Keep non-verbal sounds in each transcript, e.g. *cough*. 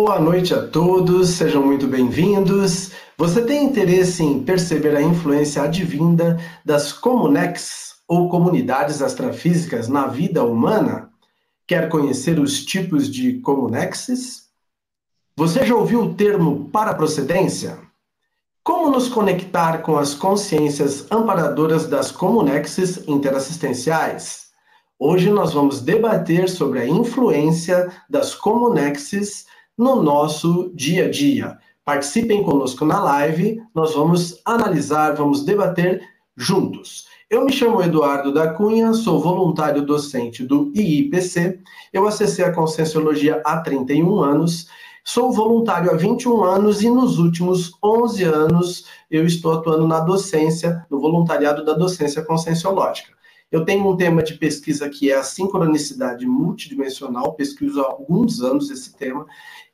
Boa noite a todos, sejam muito bem-vindos. Você tem interesse em perceber a influência advinda das comunex ou comunidades astrafísicas na vida humana? Quer conhecer os tipos de comunexes? Você já ouviu o termo paraprocedência? Como nos conectar com as consciências amparadoras das comunexes interassistenciais? Hoje nós vamos debater sobre a influência das comunexes no nosso dia a dia. Participem conosco na live, nós vamos analisar, vamos debater juntos. Eu me chamo Eduardo da Cunha, sou voluntário docente do IIPC. Eu acessei a Conscienciologia há 31 anos. Sou voluntário há 21 anos e nos últimos 11 anos eu estou atuando na docência, no voluntariado da docência conscienciológica. Eu tenho um tema de pesquisa que é a sincronicidade multidimensional, pesquiso há alguns anos esse tema.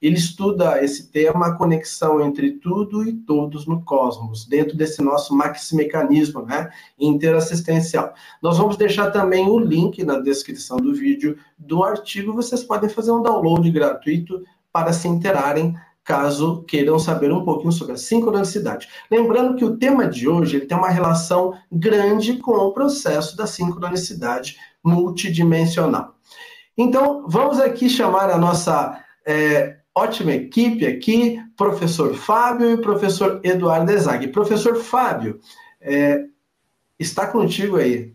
Ele estuda esse tema, a conexão entre tudo e todos no cosmos, dentro desse nosso maximecanismo né, interassistencial. Nós vamos deixar também o link na descrição do vídeo do artigo, vocês podem fazer um download gratuito para se interarem caso queiram saber um pouquinho sobre a sincronicidade. Lembrando que o tema de hoje ele tem uma relação grande com o processo da sincronicidade multidimensional. Então, vamos aqui chamar a nossa é, ótima equipe aqui, professor Fábio e professor Eduardo Ezag. Professor Fábio, é, está contigo aí.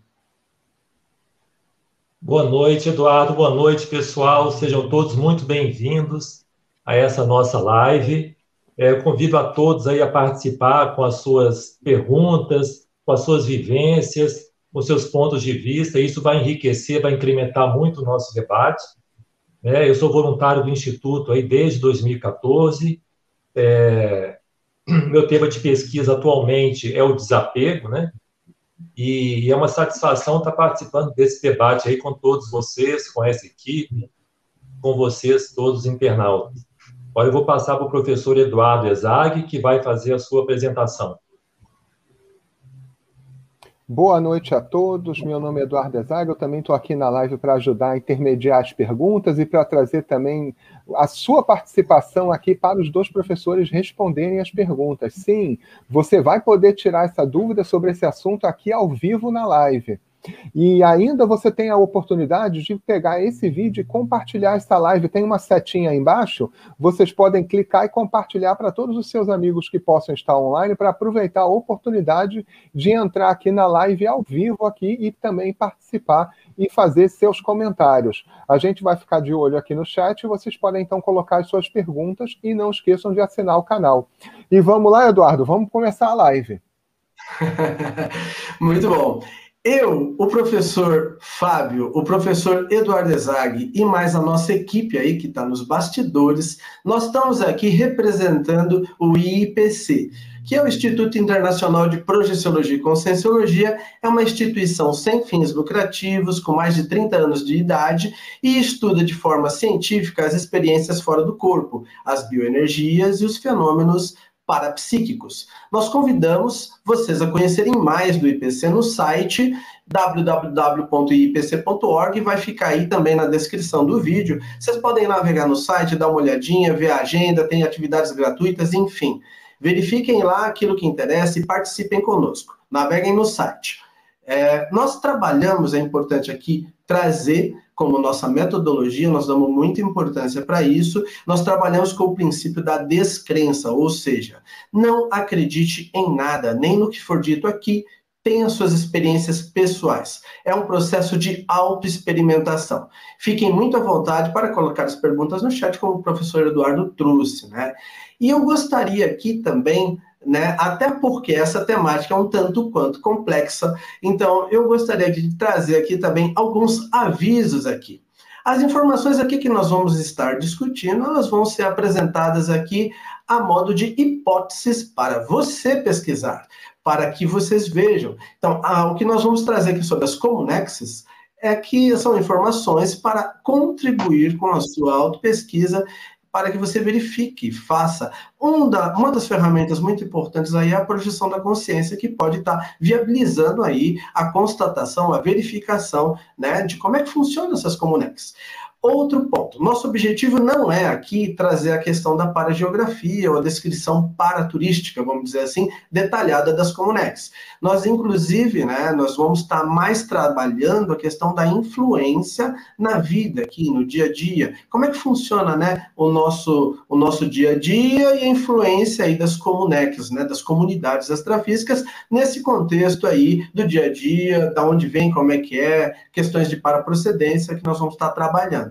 Boa noite, Eduardo. Boa noite, pessoal. Sejam todos muito bem-vindos a essa nossa live. É, eu convido a todos aí a participar com as suas perguntas, com as suas vivências, com seus pontos de vista. Isso vai enriquecer, vai incrementar muito o nosso debate. É, eu sou voluntário do Instituto aí desde 2014. É, *clears throat* meu tema de pesquisa atualmente é o desapego, né? E é uma satisfação estar participando desse debate aí com todos vocês, com essa equipe, com vocês, todos os internautas. Agora eu vou passar para o professor Eduardo Ezag, que vai fazer a sua apresentação. Boa noite a todos. Meu nome é Eduardo Ezag. Eu também estou aqui na live para ajudar a intermediar as perguntas e para trazer também a sua participação aqui para os dois professores responderem as perguntas. Sim, você vai poder tirar essa dúvida sobre esse assunto aqui ao vivo na live. E ainda você tem a oportunidade de pegar esse vídeo e compartilhar essa live. Tem uma setinha aí embaixo, vocês podem clicar e compartilhar para todos os seus amigos que possam estar online para aproveitar a oportunidade de entrar aqui na live ao vivo aqui e também participar e fazer seus comentários. A gente vai ficar de olho aqui no chat, vocês podem então colocar as suas perguntas e não esqueçam de assinar o canal. E vamos lá, Eduardo, vamos começar a live. *laughs* Muito bom. Eu, o professor Fábio, o professor Eduardo Ezag e mais a nossa equipe aí que está nos bastidores, nós estamos aqui representando o IIPC, que é o Instituto Internacional de Projeciologia e Conscienciologia, é uma instituição sem fins lucrativos, com mais de 30 anos de idade e estuda de forma científica as experiências fora do corpo, as bioenergias e os fenômenos parapsíquicos. Nós convidamos vocês a conhecerem mais do IPC no site www.ipc.org, vai ficar aí também na descrição do vídeo. Vocês podem navegar no site, dar uma olhadinha, ver a agenda, tem atividades gratuitas, enfim. Verifiquem lá aquilo que interessa e participem conosco. Naveguem no site. É, nós trabalhamos, é importante aqui trazer como nossa metodologia, nós damos muita importância para isso. Nós trabalhamos com o princípio da descrença, ou seja, não acredite em nada, nem no que for dito aqui, tenha suas experiências pessoais. É um processo de autoexperimentação. Fiquem muito à vontade para colocar as perguntas no chat, como o professor Eduardo trouxe, né? E eu gostaria aqui também né? Até porque essa temática é um tanto quanto complexa. Então, eu gostaria de trazer aqui também alguns avisos aqui. As informações aqui que nós vamos estar discutindo, elas vão ser apresentadas aqui a modo de hipóteses para você pesquisar, para que vocês vejam. Então, o que nós vamos trazer aqui sobre as comunexes é que são informações para contribuir com a sua autopesquisa para que você verifique, faça. Um da, uma das ferramentas muito importantes aí é a projeção da consciência, que pode estar viabilizando aí a constatação, a verificação, né, de como é que funcionam essas comunex. Outro ponto, nosso objetivo não é aqui trazer a questão da parageografia ou a descrição paraturística, vamos dizer assim, detalhada das Comunex. Nós, inclusive, né, nós vamos estar mais trabalhando a questão da influência na vida aqui, no dia a dia. Como é que funciona, né, o nosso, o nosso dia a dia e a influência aí das Comunex, né, das comunidades astrafísicas, nesse contexto aí do dia a dia, da onde vem, como é que é, questões de paraprocedência que nós vamos estar trabalhando.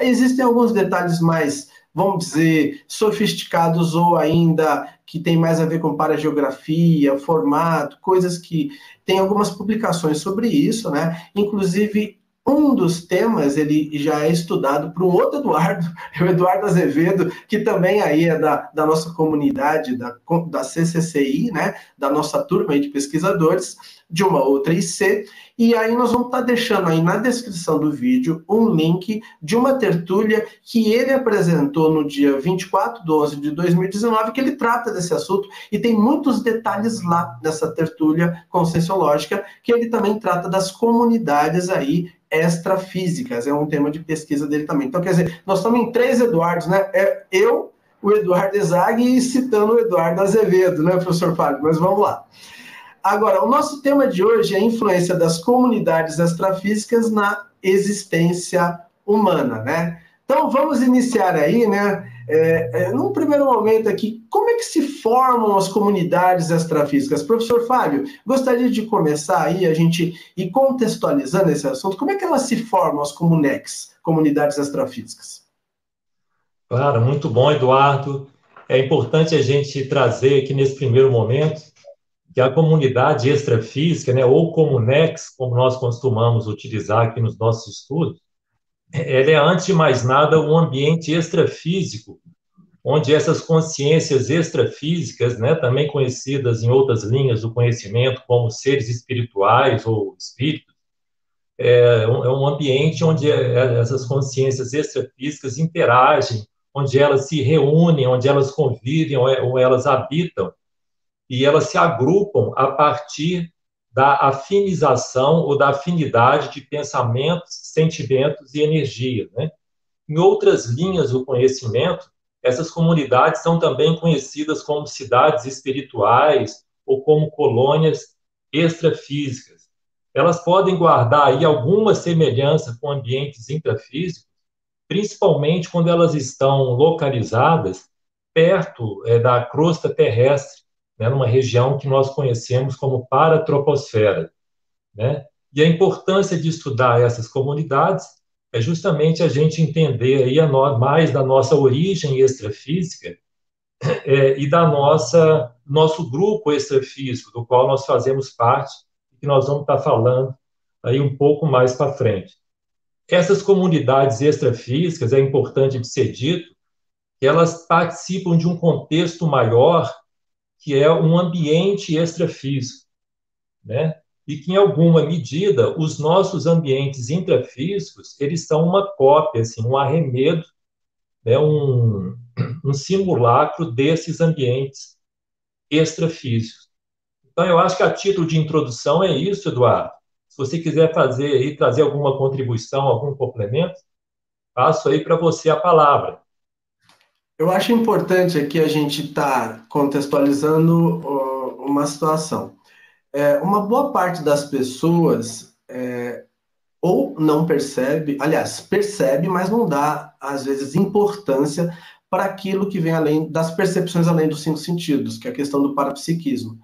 Existem alguns detalhes mais, vamos dizer, sofisticados ou ainda que tem mais a ver com parageografia, formato, coisas que tem algumas publicações sobre isso, né? Inclusive um dos temas ele já é estudado por um outro Eduardo, *laughs* o Eduardo Azevedo, que também aí é da, da nossa comunidade, da, da CCCI, né, da nossa turma de pesquisadores, de uma outra IC, e aí nós vamos estar tá deixando aí na descrição do vídeo um link de uma tertúlia que ele apresentou no dia 24 de 11 de 2019, que ele trata desse assunto, e tem muitos detalhes lá nessa tertúlia conscienciológica, que ele também trata das comunidades aí extrafísicas, é um tema de pesquisa dele também. Então, quer dizer, nós estamos em três Eduardos, né? É eu, o Eduardo Zag e citando o Eduardo Azevedo, né, professor Fábio? Mas vamos lá. Agora, o nosso tema de hoje é a influência das comunidades extrafísicas na existência humana, né? Então, vamos iniciar aí, né? É, é, num primeiro momento aqui, como é que se formam as comunidades extrafísicas? Professor Fábio, gostaria de começar aí a gente ir contextualizando esse assunto. Como é que elas se formam, as comunex, comunidades extrafísicas? Claro, muito bom, Eduardo. É importante a gente trazer aqui nesse primeiro momento que a comunidade extrafísica, né, ou comunex, como nós costumamos utilizar aqui nos nossos estudos, ela é, antes de mais nada, um ambiente extrafísico, onde essas consciências extrafísicas, né, também conhecidas em outras linhas do conhecimento como seres espirituais ou espíritos, é um, é ambiente onde é, essas consciências extrafísicas interagem, onde elas se reúnem, onde elas convivem ou elas habitam, e elas se agrupam a partir da afinização ou da afinidade de pensamentos, sentimentos e energia. Né? Em outras linhas do conhecimento, essas comunidades são também conhecidas como cidades espirituais ou como colônias extrafísicas. Elas podem guardar aí alguma semelhança com ambientes intrafísicos, principalmente quando elas estão localizadas perto é, da crosta terrestre, né, numa região que nós conhecemos como paratroposfera. Né? E a importância de estudar essas comunidades é justamente a gente entender aí no, mais da nossa origem extrafísica é, e da nossa nosso grupo extrafísico, do qual nós fazemos parte, que nós vamos estar falando aí um pouco mais para frente. Essas comunidades extrafísicas, é importante de ser dito, elas participam de um contexto maior que é um ambiente extrafísico, né? E que, em alguma medida, os nossos ambientes intrafísicos, eles são uma cópia, assim, um arremedo, né? um, um simulacro desses ambientes extrafísicos. Então, eu acho que a título de introdução é isso, Eduardo. Se você quiser fazer e trazer alguma contribuição, algum complemento, passo aí para você a palavra. Eu acho importante aqui a gente estar tá contextualizando uma situação. É, uma boa parte das pessoas é, ou não percebe, aliás, percebe, mas não dá, às vezes, importância para aquilo que vem além das percepções além dos cinco sentidos, que é a questão do parapsiquismo.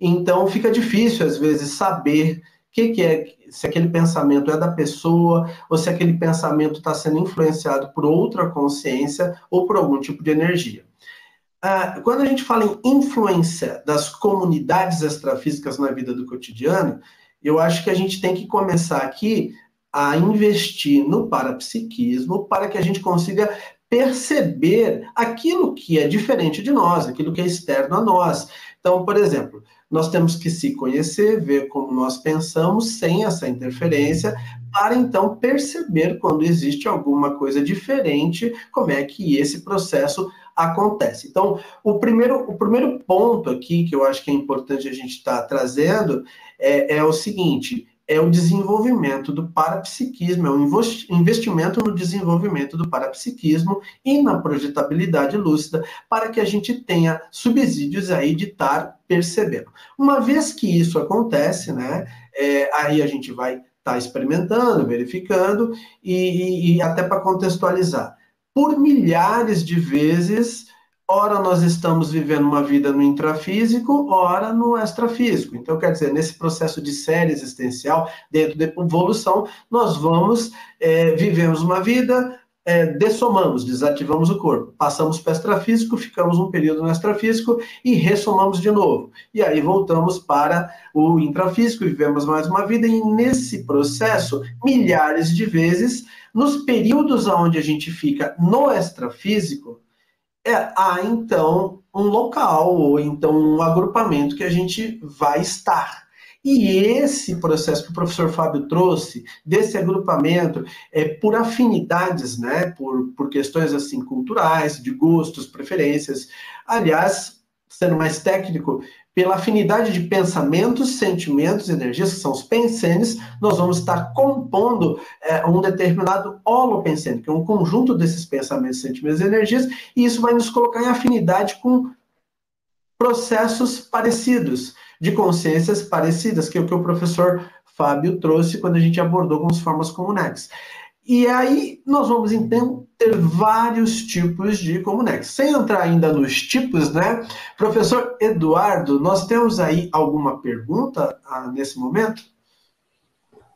Então, fica difícil, às vezes, saber que, que é, se aquele pensamento é da pessoa, ou se aquele pensamento está sendo influenciado por outra consciência ou por algum tipo de energia. Ah, quando a gente fala em influência das comunidades extrafísicas na vida do cotidiano, eu acho que a gente tem que começar aqui a investir no parapsiquismo para que a gente consiga perceber aquilo que é diferente de nós, aquilo que é externo a nós. Então, por exemplo, nós temos que se conhecer, ver como nós pensamos sem essa interferência, para então perceber quando existe alguma coisa diferente, como é que esse processo acontece. Então, o primeiro, o primeiro ponto aqui que eu acho que é importante a gente estar tá trazendo é, é o seguinte: é o desenvolvimento do parapsiquismo, é um investimento no desenvolvimento do parapsiquismo e na projetabilidade lúcida para que a gente tenha subsídios aí de estar percebendo. Uma vez que isso acontece, né, é, aí a gente vai estar tá experimentando, verificando e, e até para contextualizar. Por milhares de vezes ora nós estamos vivendo uma vida no intrafísico, ora no extrafísico. Então, quer dizer, nesse processo de série existencial, dentro da evolução, nós vamos, é, vivemos uma vida, é, dessomamos, desativamos o corpo, passamos para o extrafísico, ficamos um período no extrafísico e ressomamos de novo. E aí voltamos para o intrafísico, vivemos mais uma vida, e nesse processo, milhares de vezes, nos períodos onde a gente fica no extrafísico, é, há então um local ou então um agrupamento que a gente vai estar. E esse processo que o professor Fábio trouxe, desse agrupamento, é por afinidades, né, por, por questões assim culturais, de gostos, preferências. Aliás, sendo mais técnico, pela afinidade de pensamentos, sentimentos, energias, que são os pensenes, nós vamos estar compondo é, um determinado holopensene, que é um conjunto desses pensamentos, sentimentos e energias, e isso vai nos colocar em afinidade com processos parecidos, de consciências parecidas, que é o que o professor Fábio trouxe quando a gente abordou com as formas comunex. E aí nós vamos então ter vários tipos de Comunex. Sem entrar ainda nos tipos, né? Professor Eduardo, nós temos aí alguma pergunta ah, nesse momento?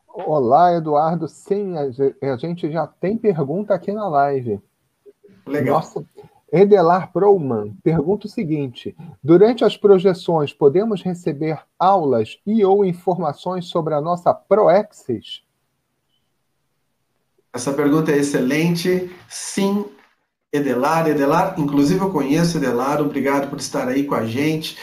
Olá, Eduardo. Sim, a gente já tem pergunta aqui na live. Legal. Nossa, Edelar Prouman pergunta o seguinte: durante as projeções, podemos receber aulas e ou informações sobre a nossa Proexis? Essa pergunta é excelente. Sim, Edelar. Edelar, inclusive eu conheço Edelar, obrigado por estar aí com a gente.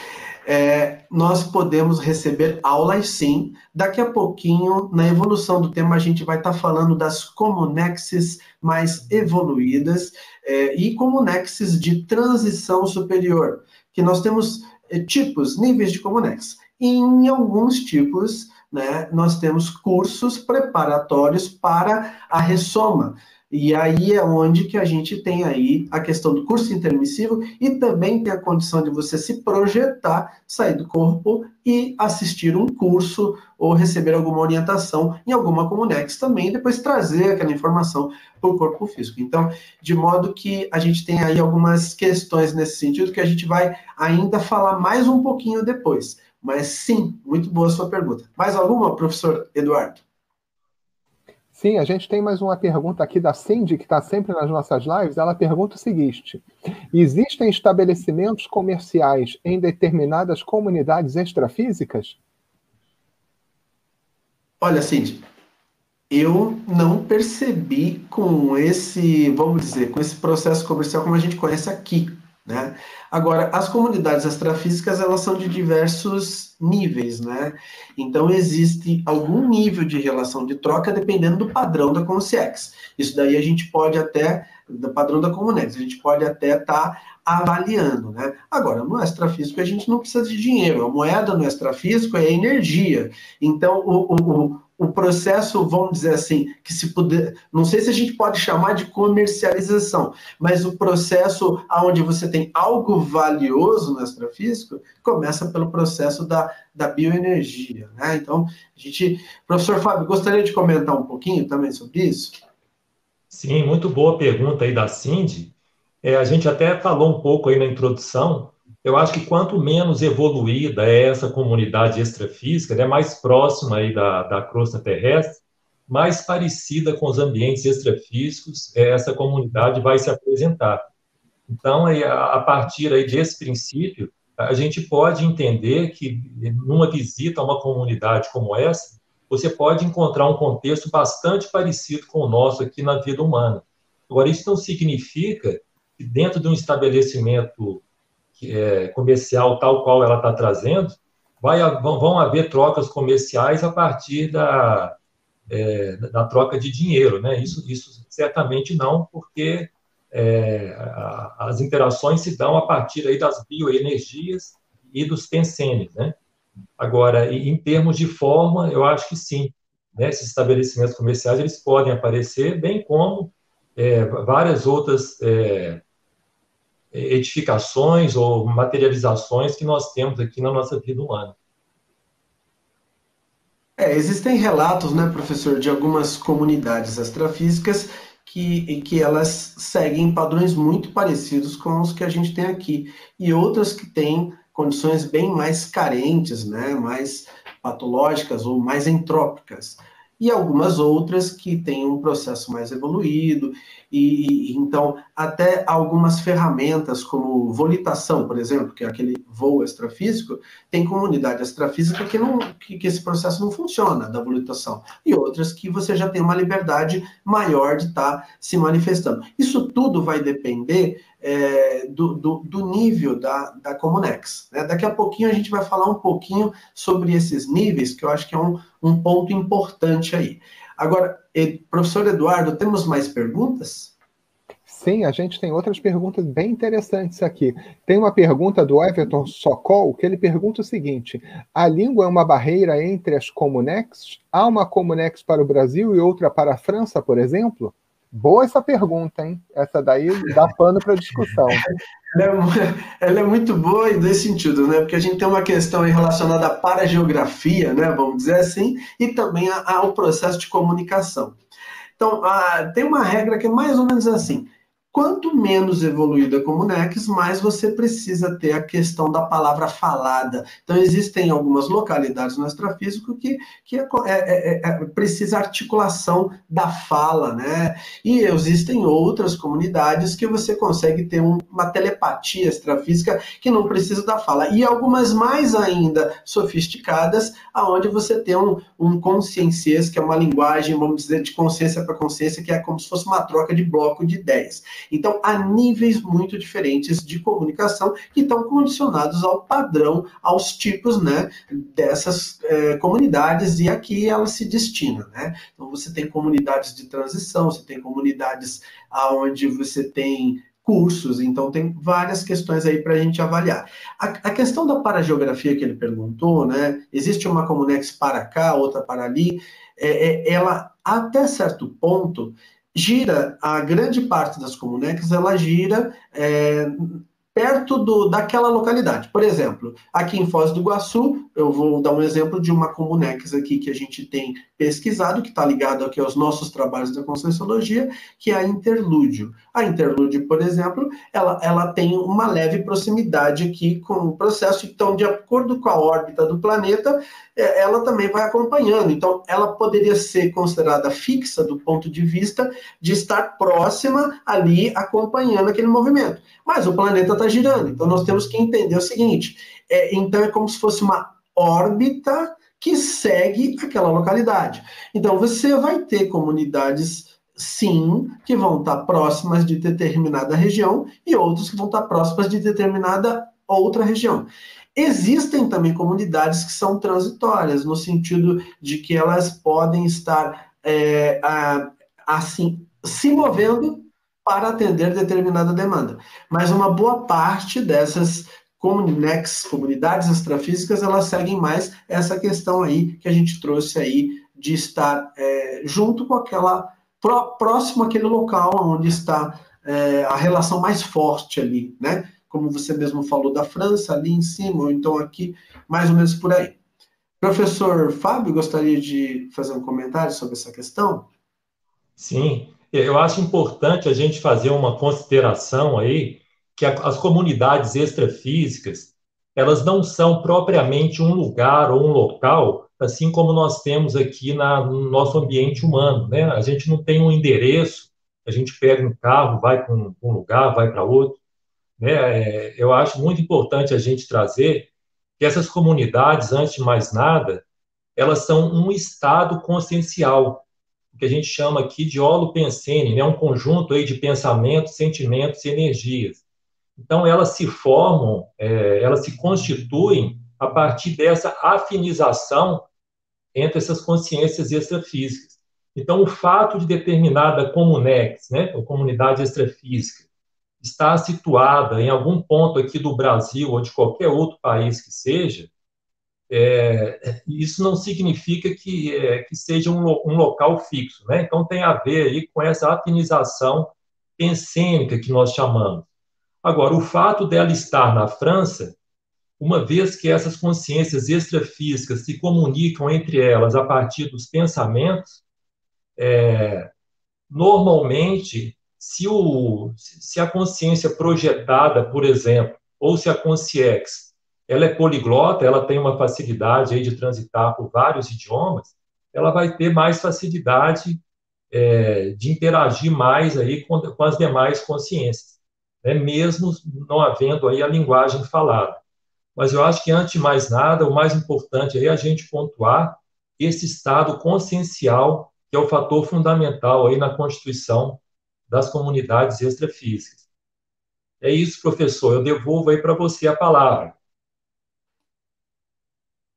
É, nós podemos receber aulas sim. Daqui a pouquinho, na evolução do tema, a gente vai estar falando das comunexes mais evoluídas é, e comunexes de transição superior, que nós temos é, tipos, níveis de comunex. E em alguns tipos, né, nós temos cursos preparatórios para a ressoma. E aí é onde que a gente tem aí a questão do curso intermissivo e também tem a condição de você se projetar, sair do corpo e assistir um curso ou receber alguma orientação em alguma Comunex também, e depois trazer aquela informação para o corpo físico. Então, de modo que a gente tem aí algumas questões nesse sentido que a gente vai ainda falar mais um pouquinho depois. Mas sim, muito boa a sua pergunta. Mais alguma, professor Eduardo? Sim, a gente tem mais uma pergunta aqui da Cindy, que está sempre nas nossas lives. Ela pergunta o seguinte: Existem estabelecimentos comerciais em determinadas comunidades extrafísicas? Olha, Cindy, eu não percebi com esse, vamos dizer, com esse processo comercial como a gente conhece aqui. Né? Agora, as comunidades astrafísicas elas são de diversos níveis, né? Então existe algum nível de relação de troca dependendo do padrão da Consciex. Isso daí a gente pode até do padrão da Comunex, a gente pode até estar tá avaliando, né? Agora, no extrafísico a gente não precisa de dinheiro, a moeda no extrafísico é energia. Então, o, o, o processo, vamos dizer assim, que se puder, não sei se a gente pode chamar de comercialização, mas o processo onde você tem algo valioso no extrafísico começa pelo processo da, da bioenergia, né? Então, a gente, professor Fábio, gostaria de comentar um pouquinho também sobre isso? Sim, muito boa pergunta aí da Cindy. É, a gente até falou um pouco aí na introdução eu acho que quanto menos evoluída é essa comunidade extrafísica, né, mais próxima aí da, da crosta terrestre, mais parecida com os ambientes extrafísicos essa comunidade vai se apresentar. Então, a partir aí desse princípio, a gente pode entender que numa visita a uma comunidade como essa, você pode encontrar um contexto bastante parecido com o nosso aqui na vida humana. Agora, isso não significa que dentro de um estabelecimento é, comercial tal qual ela está trazendo, vai, vão, haver trocas comerciais a partir da, é, da troca de dinheiro, né? Isso, isso certamente não, porque é, a, as interações se dão a partir aí das bioenergias e dos pensenes, né? Agora, em termos de forma, eu acho que sim. né, esses estabelecimentos comerciais, eles podem aparecer, bem como é, várias outras é, edificações ou materializações que nós temos aqui na nossa vida humana. É, existem relatos, né, professor, de algumas comunidades astrafísicas que, que elas seguem padrões muito parecidos com os que a gente tem aqui, e outras que têm condições bem mais carentes, né, mais patológicas ou mais entrópicas e algumas outras que têm um processo mais evoluído, e, então até algumas ferramentas como volitação, por exemplo, que é aquele voo extrafísico, tem comunidade extrafísica que, não, que, que esse processo não funciona da volitação, e outras que você já tem uma liberdade maior de estar tá se manifestando. Isso tudo vai depender é, do, do, do, nível da, da Comunex. Né? Daqui a pouquinho a gente vai falar um pouquinho sobre esses níveis, que eu acho que é um, um ponto importante aí. Agora, professor Eduardo, temos mais perguntas? Sim, a gente tem outras perguntas bem interessantes aqui. Tem uma pergunta do Everton Sokol, que ele pergunta o seguinte: a língua é uma barreira entre as comunex? Há uma comunex para o Brasil e outra para a França, por exemplo? Boa essa pergunta, hein? Essa daí dá pano para discussão. Ela é, ela é, muito boa nesse sentido, né? Porque a gente tem uma questão relacionada à parageografia, né? Vamos dizer assim, e também ao processo de comunicação. Então, a, tem uma regra que é mais ou menos assim: Quanto menos evoluída a Comunex, mais você precisa ter a questão da palavra falada. Então, existem algumas localidades no extrafísico que, que é, é, é, é, precisa articulação da fala, né? E existem outras comunidades que você consegue ter um, uma telepatia extrafísica que não precisa da fala. E algumas mais ainda sofisticadas, aonde você tem um, um conscienciês, que é uma linguagem, vamos dizer, de consciência para consciência, que é como se fosse uma troca de bloco de ideias. Então, há níveis muito diferentes de comunicação que estão condicionados ao padrão, aos tipos né, dessas é, comunidades, e aqui elas se destinam. Né? Então, você tem comunidades de transição, você tem comunidades onde você tem cursos, então tem várias questões aí para a gente avaliar. A, a, questão da parageografia que ele perguntou, né? Existe uma Comunex para cá, outra para ali, é, é, ela, até certo ponto, gira, a grande parte das comunex, ela gira é, perto do, daquela localidade. Por exemplo, aqui em Foz do Iguaçu, eu vou dar um exemplo de uma comunex aqui que a gente tem pesquisado, que está ligado aqui aos nossos trabalhos da Conscienciologia, que é a Interlúdio. A Interlúdio, por exemplo, ela, ela tem uma leve proximidade aqui com o processo, então, de acordo com a órbita do planeta, é, ela também vai acompanhando. Então, ela poderia ser considerada fixa do ponto de vista de estar próxima ali, acompanhando aquele movimento. Mas o planeta está girando, então nós temos que entender o seguinte: é, então é como se fosse uma órbita que segue aquela localidade. Então, você vai ter comunidades, sim, que vão estar próximas de determinada região e outras que vão estar próximas de determinada outra região. Existem também comunidades que são transitórias, no sentido de que elas podem estar, é, assim, se movendo para atender determinada demanda. Mas uma boa parte dessas Comunex, comunidades extrafísicas, elas seguem mais essa questão aí que a gente trouxe aí de estar é, junto com aquela, pró, próximo àquele local onde está é, a relação mais forte ali, né? Como você mesmo falou da França, ali em cima, ou então aqui, mais ou menos por aí. Professor Fábio, gostaria de fazer um comentário sobre essa questão? Sim, eu acho importante a gente fazer uma consideração aí que as comunidades extrafísicas, elas não são propriamente um lugar ou um local, assim como nós temos aqui na, no nosso ambiente humano, né? A gente não tem um endereço, a gente pega um carro, vai para um, um, lugar, vai para outro, né? É, eu acho muito importante a gente trazer que essas comunidades, antes de mais nada, elas são um estado consciencial, que a gente chama aqui de holopensene, né? Um conjunto aí de pensamentos, sentimentos e energias. Então, elas se formam, é, elas se constituem a partir dessa afinização entre essas consciências extrafísicas. Então, o fato de determinada comunex, né, ou comunidade extrafísica, estar situada em algum ponto aqui do Brasil ou de qualquer outro país que seja, é, isso não significa que, é, que seja um, um, local fixo, né? Então tem a ver aí com essa atenização pensênica que nós chamamos. Agora, o fato dela estar na França, uma vez que essas consciências extrafísicas se comunicam entre elas a partir dos pensamentos, é, normalmente, se, o, se a consciência projetada, por exemplo, ou se a consciex, ela é poliglota, ela tem uma facilidade aí de transitar por vários idiomas, ela vai ter mais facilidade é, de interagir mais aí com, com as demais consciências, né? mesmo não havendo aí a linguagem falada. Mas eu acho que, antes de mais nada, o mais importante é a gente pontuar esse estado consciencial, que é o fator fundamental aí na constituição das comunidades extrafísicas. É isso, professor. Eu devolvo aí para você a palavra.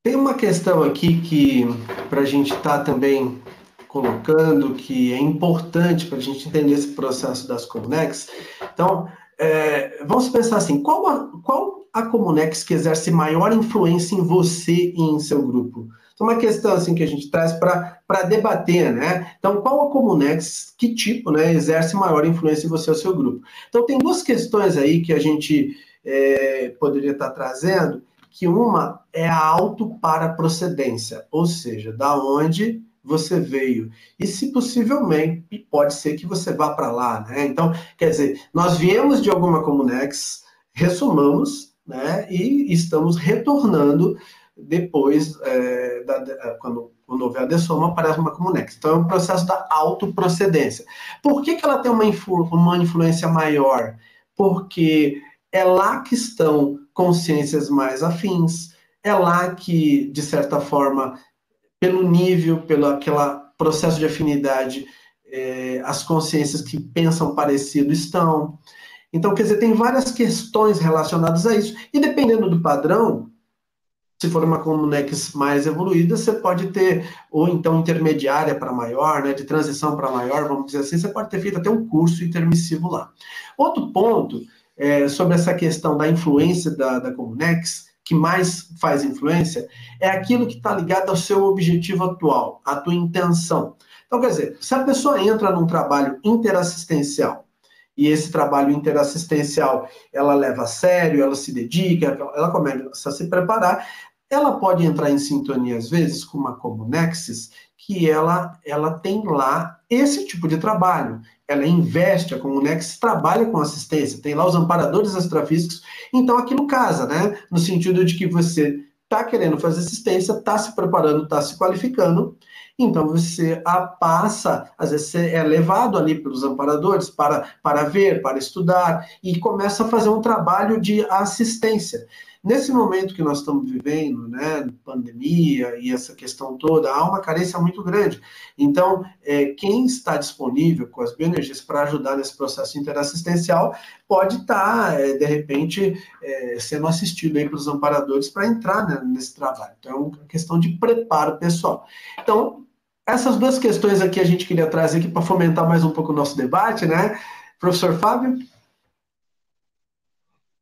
Tem uma questão aqui que, para a gente estar tá também colocando, que é importante para a gente entender esse processo das Comunex. Então, é, vamos pensar assim: qual a, qual a Comunex que exerce maior influência em você e em seu grupo? Então, uma questão assim que a gente traz para debater, né? Então, qual a Comunex, que tipo, né, exerce maior influência em você e seu grupo? Então, tem duas questões aí que a gente é, poderia estar tá trazendo, que uma é a auto para procedência, ou seja, da onde você veio. E se possivelmente, pode ser que você vá para lá, né? Então, quer dizer, nós viemos de alguma Comunex, ressumamos, né? E estamos retornando depois, é, da, quando, quando houver a dessoma, para uma Comunex. Então, é um processo da autoprocedência. Por que, que ela tem uma, influ, uma influência maior? Porque é lá que estão consciências mais afins, é lá que, de certa forma, pelo nível, pelo aquela processo de afinidade, é, as consciências que pensam parecido estão. Então, quer dizer, tem várias questões relacionadas a isso. E dependendo do padrão, se for uma Comunex mais evoluída, você pode ter, ou então intermediária para maior, né, de transição para maior, vamos dizer assim, você pode ter feito até um curso intermissivo lá. Outro ponto é, sobre essa questão da influência da, da Comunex que mais faz influência é aquilo que está ligado ao seu objetivo atual, à tua intenção. Então, quer dizer, se a pessoa entra num trabalho interassistencial, e esse trabalho interassistencial ela leva a sério, ela se dedica, ela começa a se preparar, ela pode entrar em sintonia, às vezes, com uma Comunexis, que ela, ela tem lá esse tipo de trabalho. Ela investe, a Comunex trabalha com assistência, tem lá os amparadores astrafísicos, então aquilo casa, né? No sentido de que você está querendo fazer assistência, está se preparando, está se qualificando, então você a passa, às vezes você é levado ali pelos amparadores para, para ver, para estudar, e começa a fazer um trabalho de assistência. Nesse momento que nós estamos vivendo, né, pandemia e essa questão toda, há uma carência muito grande. Então, é, quem está disponível com as bioenergias para ajudar nesse processo interassistencial pode estar, tá, é, de repente, é, sendo assistido aí pelos amparadores para entrar né, nesse trabalho. Então, é uma questão de preparo pessoal. Então, essas duas questões aqui a gente queria trazer aqui para fomentar mais um pouco o nosso debate, né? Professor Fábio?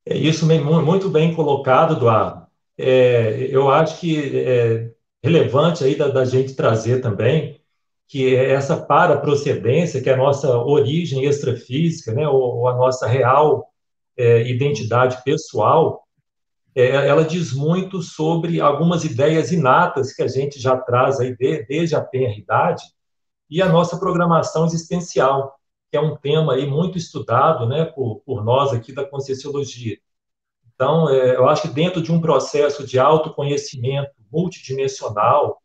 É isso muito bem colocado, Eduardo. É, eu acho que é relevante aí da, da, gente trazer também que essa para-procedência, que é a nossa origem extrafísica, né, ou, ou a nossa real é, identidade pessoal, é, ela diz muito sobre algumas ideias inatas que a gente já traz aí de, desde a tenra-idade e a nossa programação existencial que é um tema aí muito estudado né, por, por nós aqui da Conscienciologia. Então, é, eu acho que dentro de um processo de autoconhecimento multidimensional,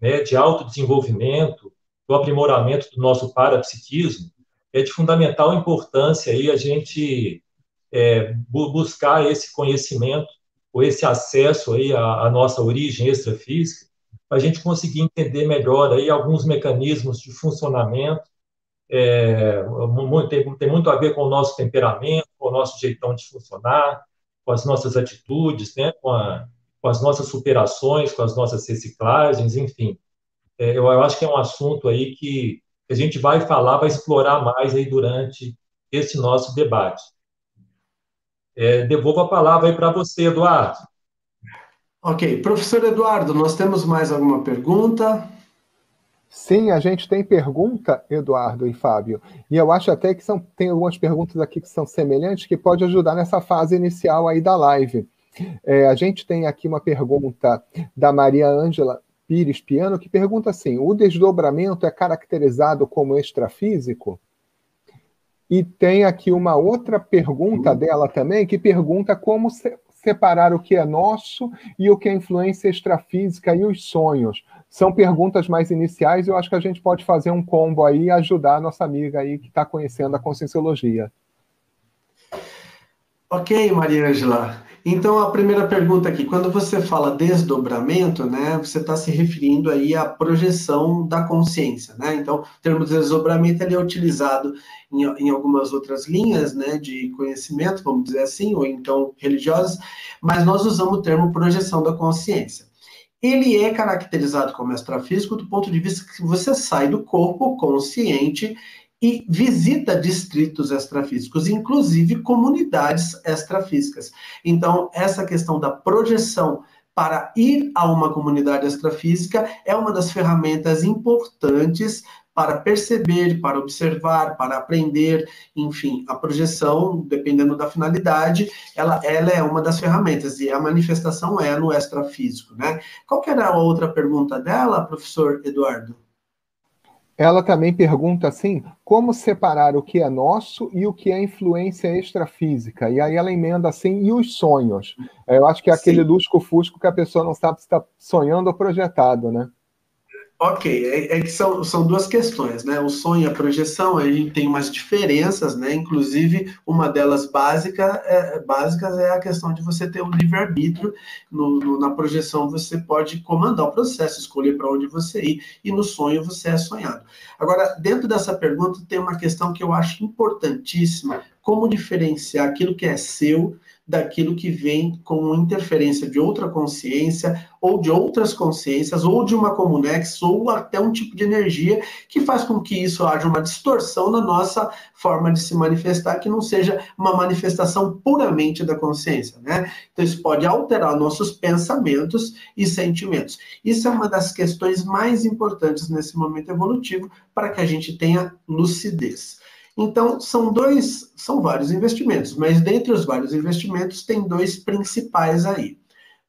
né, de autodesenvolvimento, do aprimoramento do nosso parapsiquismo, é de fundamental importância aí a gente é, buscar esse conhecimento ou esse acesso aí à, à nossa origem extrafísica, para a gente conseguir entender melhor aí alguns mecanismos de funcionamento é, tem, tem, muito a ver com o nosso temperamento, com o nosso jeitão de funcionar, com as nossas atitudes, né, com, a, com as nossas superações, com as nossas reciclagens, enfim. É, eu, eu, acho que é um assunto aí que a gente vai falar, vai explorar mais aí durante esse nosso debate. É, devolvo a palavra aí para você, Eduardo. Ok, professor Eduardo, nós temos mais alguma pergunta? Sim, a gente tem pergunta, Eduardo e Fábio, e eu acho até que são, tem algumas perguntas aqui que são semelhantes que pode ajudar nessa fase inicial aí da live. É, a gente tem aqui uma pergunta da Maria Ângela Pires Piano que pergunta assim: o desdobramento é caracterizado como extrafísico? E tem aqui uma outra pergunta dela também, que pergunta como se, separar o que é nosso e o que é influência extrafísica e os sonhos. São perguntas mais iniciais e eu acho que a gente pode fazer um combo aí e ajudar a nossa amiga aí que está conhecendo a conscienciologia. Ok, Maria Angela. Então, a primeira pergunta aqui, quando você fala desdobramento, né, você está se referindo aí à projeção da consciência, né? Então, o termo desdobramento ele é utilizado em, em algumas outras linhas, né, de conhecimento, vamos dizer assim, ou então religiosas, mas nós usamos o termo projeção da consciência. Ele é caracterizado como extrafísico do ponto de vista que você sai do corpo consciente e visita distritos extrafísicos, inclusive comunidades extrafísicas. Então, essa questão da projeção para ir a uma comunidade extrafísica é uma das ferramentas importantes para perceber, para observar, para aprender, enfim, a projeção, dependendo da finalidade, ela, ela é uma das ferramentas e a manifestação é no extrafísico, né? Qual que era a outra pergunta dela, professor Eduardo? Ela também pergunta assim: como separar o que é nosso e o que é influência extrafísica? E aí ela emenda assim: e os sonhos? Eu acho que é aquele lusco-fusco que a pessoa não sabe se está sonhando ou projetado, né? Ok, é, é, que são, são duas questões, né? O sonho e a projeção, a gente tem umas diferenças, né? Inclusive, uma delas básica, é, básicas é a questão de você ter um livre-arbítrio. Na projeção, você pode comandar o processo, escolher para onde você ir, e no sonho, você é sonhado. Agora, dentro dessa pergunta, tem uma questão que eu acho importantíssima: como diferenciar aquilo que é seu daquilo que vem como interferência de outra consciência, ou de outras consciências, ou de uma comunex, ou até um tipo de energia que faz com que isso haja uma distorção na nossa forma de se manifestar, que não seja uma manifestação puramente da consciência, né? Então, isso pode alterar nossos pensamentos e sentimentos. Isso é uma das questões mais importantes nesse momento evolutivo para que a gente tenha lucidez. Então, são dois, são vários investimentos, mas dentre os vários investimentos, tem dois principais aí.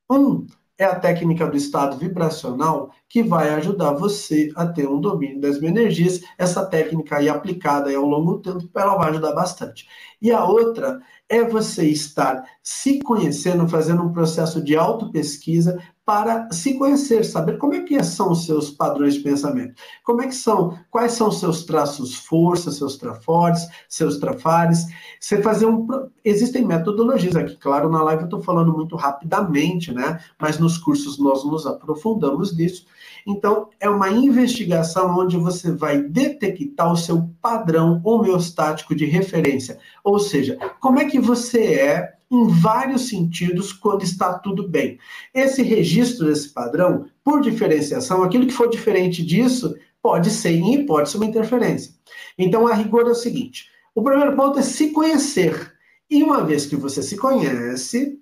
Um é a técnica do estado vibracional, que vai ajudar você a ter um domínio das energias. Essa técnica aí aplicada aí ao longo do tempo, ela vai ajudar bastante. E a outra é você estar se conhecendo, fazendo um processo de autopesquisa para se conhecer, saber como é que são os seus padrões de pensamento, como é que são, quais são os seus traços força, seus trafortes, seus trafares, você fazer um, existem metodologias aqui, claro, na live eu estou falando muito rapidamente, né, mas nos cursos nós nos aprofundamos nisso, então é uma investigação onde você vai detectar o seu padrão homeostático de referência, ou seja, como é que você é em vários sentidos quando está tudo bem. Esse registro desse padrão, por diferenciação, aquilo que for diferente disso pode ser em hipótese uma interferência. Então, a rigor é o seguinte: o primeiro ponto é se conhecer. E uma vez que você se conhece,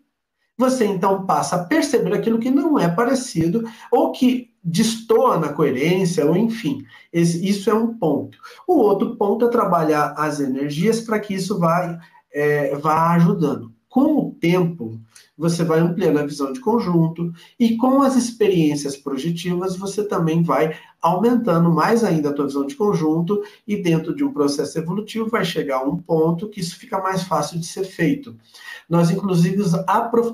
você então passa a perceber aquilo que não é parecido ou que destoa na coerência, ou enfim, esse, isso é um ponto. O outro ponto é trabalhar as energias para que isso vá, é, vá ajudando com o tempo, você vai ampliando a visão de conjunto e com as experiências projetivas, você também vai aumentando mais ainda a tua visão de conjunto e dentro de um processo evolutivo vai chegar a um ponto que isso fica mais fácil de ser feito. Nós, inclusive,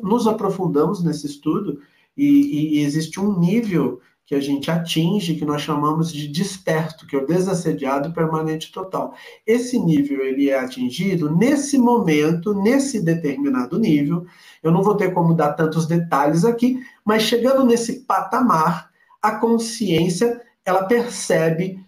nos aprofundamos nesse estudo e, e existe um nível que a gente atinge, que nós chamamos de desperto, que é o desassediado permanente total. Esse nível ele é atingido nesse momento, nesse determinado nível. Eu não vou ter como dar tantos detalhes aqui, mas chegando nesse patamar, a consciência ela percebe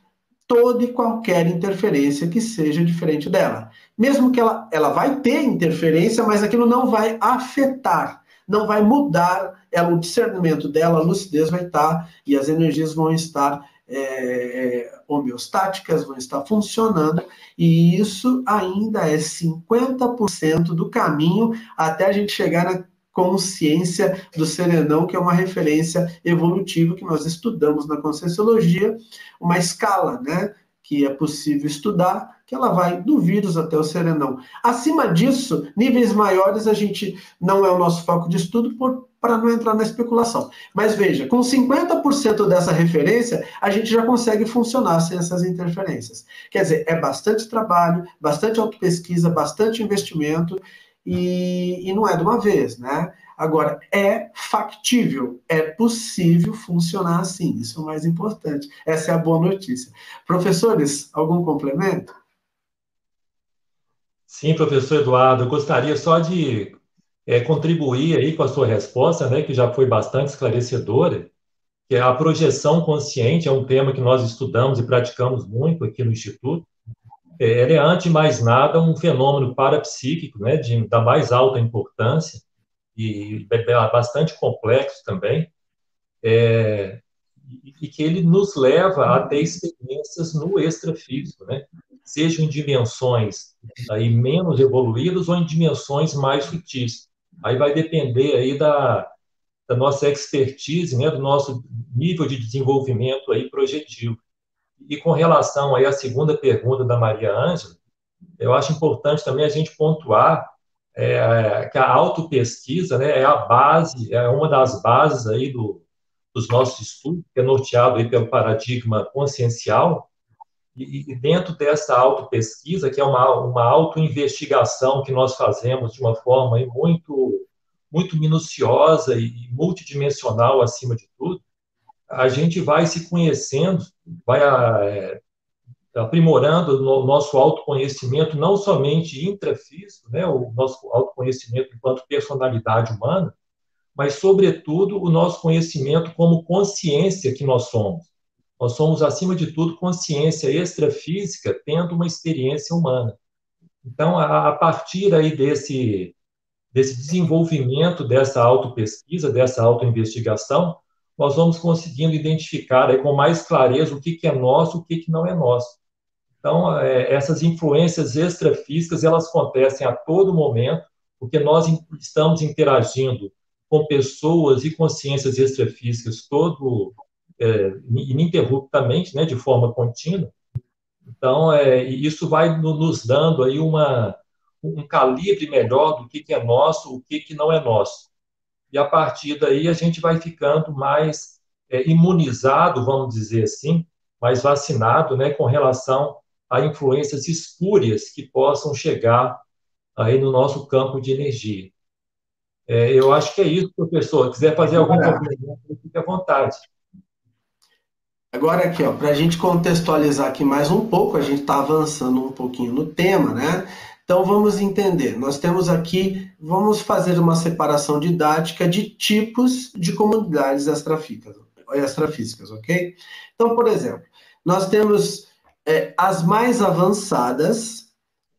toda e qualquer interferência que seja diferente dela. Mesmo que ela, ela vai ter interferência, mas aquilo não vai afetar não vai mudar ela, o discernimento dela, a lucidez vai estar e as energias vão estar é, é homeostáticas, vão estar funcionando, e isso ainda é 50% do caminho até a gente chegar na consciência do serenão, que é uma referência evolutiva que nós estudamos na Conscienciologia, uma escala, né? Que é possível estudar, que ela vai do vírus até o serenão. Acima disso, níveis maiores a gente não é o nosso foco de estudo para não entrar na especulação. Mas veja, com 50% dessa referência, a gente já consegue funcionar sem essas interferências. Quer dizer, é bastante trabalho, bastante autopesquisa, bastante investimento e, e não é de uma vez, né? Agora, é factível, é possível funcionar assim, isso é o mais importante. Essa é a boa notícia. Professores, algum complemento? Sim, professor Eduardo, eu gostaria só de é, contribuir aí com a sua resposta, né, que já foi bastante esclarecedora, que é a projeção consciente é um tema que nós estudamos e praticamos muito aqui no Instituto. É, ela é, antes de mais nada, um fenômeno parapsíquico, né, de, da mais alta importância, e bastante complexo também, é, e que ele nos leva a ter experiências no extrafísico, né? Seja em dimensões aí menos evoluídas ou em dimensões mais sutis. Aí vai depender aí da, da nossa expertise, né? Do nosso nível de desenvolvimento aí projetivo. E com relação aí à segunda pergunta da Maria Ângela, eu acho importante também a gente pontuar é, que a autopesquisa né, é a base, é uma das bases aí do, dos nossos estudos, que é norteado aí pelo paradigma consciencial, e, e dentro dessa autopesquisa, que é uma, uma autoinvestigação que nós fazemos de uma forma aí muito, muito minuciosa e multidimensional acima de tudo, a gente vai se conhecendo, vai é, aprimorando o nosso autoconhecimento, não somente intrafísico, né, o nosso autoconhecimento enquanto personalidade humana, mas, sobretudo, o nosso conhecimento como consciência que nós somos. Nós somos, acima de tudo, consciência extrafísica, tendo uma experiência humana. Então, a, partir aí desse, desse desenvolvimento dessa autopesquisa, dessa autoinvestigação, nós vamos conseguindo identificar aí com mais clareza o que, que é nosso, o que, que não é nosso. Então, é, essas influências extrafísicas, elas acontecem a todo momento, porque nós estamos interagindo com pessoas e consciências extrafísicas todo é, ininterruptamente, né, de forma contínua. Então, é, isso vai nos dando aí uma, um calibre melhor do que, que é nosso, o que, que não é nosso. E a partir daí a gente vai ficando mais é, imunizado, vamos dizer assim, mais vacinado, né, com relação a influências espúrias que possam chegar aí no nosso campo de energia. É, eu acho que é isso, professor. Se quiser fazer algum complemento, fique à vontade. Agora aqui, ó, para a gente contextualizar aqui mais um pouco, a gente está avançando um pouquinho no tema, né? Então vamos entender. Nós temos aqui, vamos fazer uma separação didática de tipos de comunidades extrafísicas, extrafísicas ok? Então, por exemplo, nós temos é, as mais avançadas,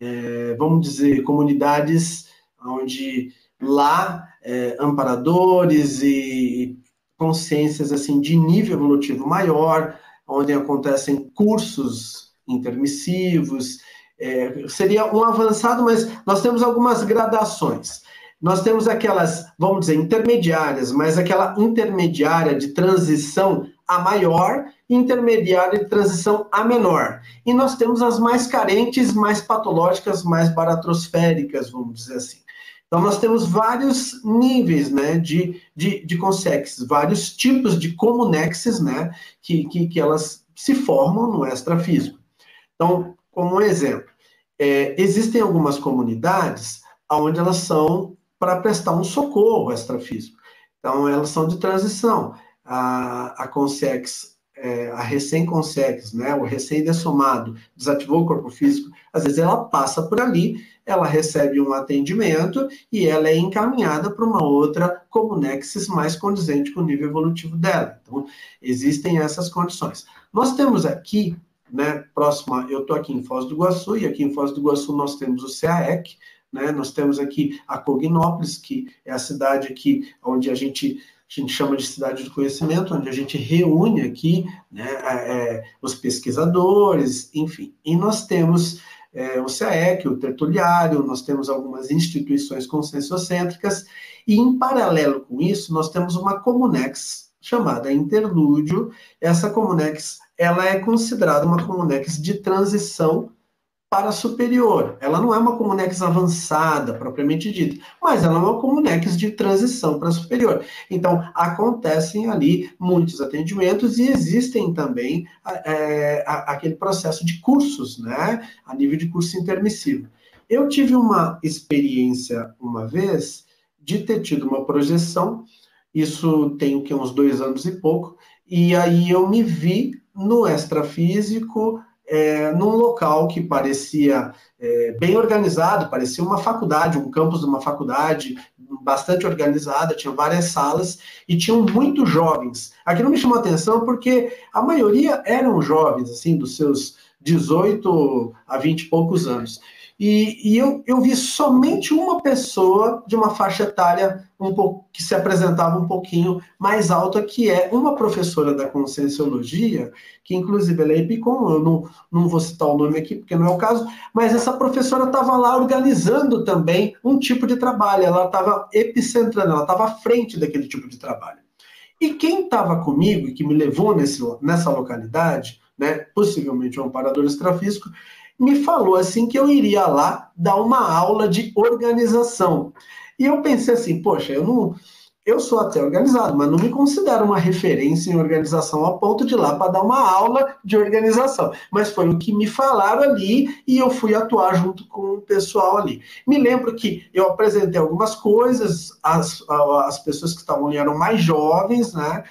é, vamos dizer, comunidades onde lá é, amparadores e consciências assim de nível evolutivo maior, onde acontecem cursos intermissivos, é, seria um avançado, mas nós temos algumas gradações. Nós temos aquelas, vamos dizer, intermediárias, mas aquela intermediária de transição a maior intermediária de transição a menor. E nós temos as mais carentes, mais patológicas, mais baratrosféricas, vamos dizer assim. Então, nós temos vários níveis né, de, de, de consexes, vários tipos de comunexes né, que, que, que elas se formam no extrafísico. Então, como um exemplo, é, existem algumas comunidades onde elas são para prestar um socorro extrafísico. Então, elas são de transição a, a Consex, é, a recém-Consex, né, o recém-dessomado, desativou o corpo físico, às vezes ela passa por ali, ela recebe um atendimento e ela é encaminhada para uma outra comunexis mais condizente com o nível evolutivo dela. Então, existem essas condições. Nós temos aqui, né, próxima, eu estou aqui em Foz do Iguaçu, e aqui em Foz do Iguaçu nós temos o CAEC, né, nós temos aqui a Cognópolis, que é a cidade aqui onde a gente a gente chama de cidade do conhecimento, onde a gente reúne aqui né, é, os pesquisadores, enfim. E nós temos é, o CAEC, o Tertuliário, nós temos algumas instituições consensocêntricas, e em paralelo com isso, nós temos uma Comunex chamada Interlúdio. Essa Comunex, ela é considerada uma Comunex de transição para superior. Ela não é uma Comunex avançada, propriamente dita, mas ela é uma Comunex de transição para superior. Então, acontecem ali muitos atendimentos e existem também é, aquele processo de cursos, né, a nível de curso intermissivo. Eu tive uma experiência uma vez de ter tido uma projeção, isso tem que uns dois anos e pouco, e aí eu me vi no extrafísico é, num local que parecia é, bem organizado, parecia uma faculdade, um campus de uma faculdade bastante organizada, tinha várias salas e tinham muitos jovens. Aqui não me chamou a atenção porque a maioria eram jovens, assim, dos seus 18 a 20 e poucos anos. E, e eu, eu, vi somente uma pessoa de uma faixa etária um pouco, que se apresentava um pouquinho mais alta, que é uma professora da Conscienciologia, que inclusive ela é Epicom, eu não, não vou citar o nome aqui porque não é o caso, mas essa professora estava lá organizando também um tipo de trabalho, ela estava epicentrando, ela estava à frente daquele tipo de trabalho. E quem estava comigo e que me levou nesse, nessa localidade, né, possivelmente um amparador extrafísico, me falou assim que eu iria lá dar uma aula de organização. E eu pensei assim, poxa, eu não eu sou até organizado, mas não me considero uma referência em organização a ponto de ir lá para dar uma aula de organização. Mas foi o que me falaram ali e eu fui atuar junto com o pessoal ali. Me lembro que eu apresentei algumas coisas, as, as pessoas que estavam ali eram mais jovens, né?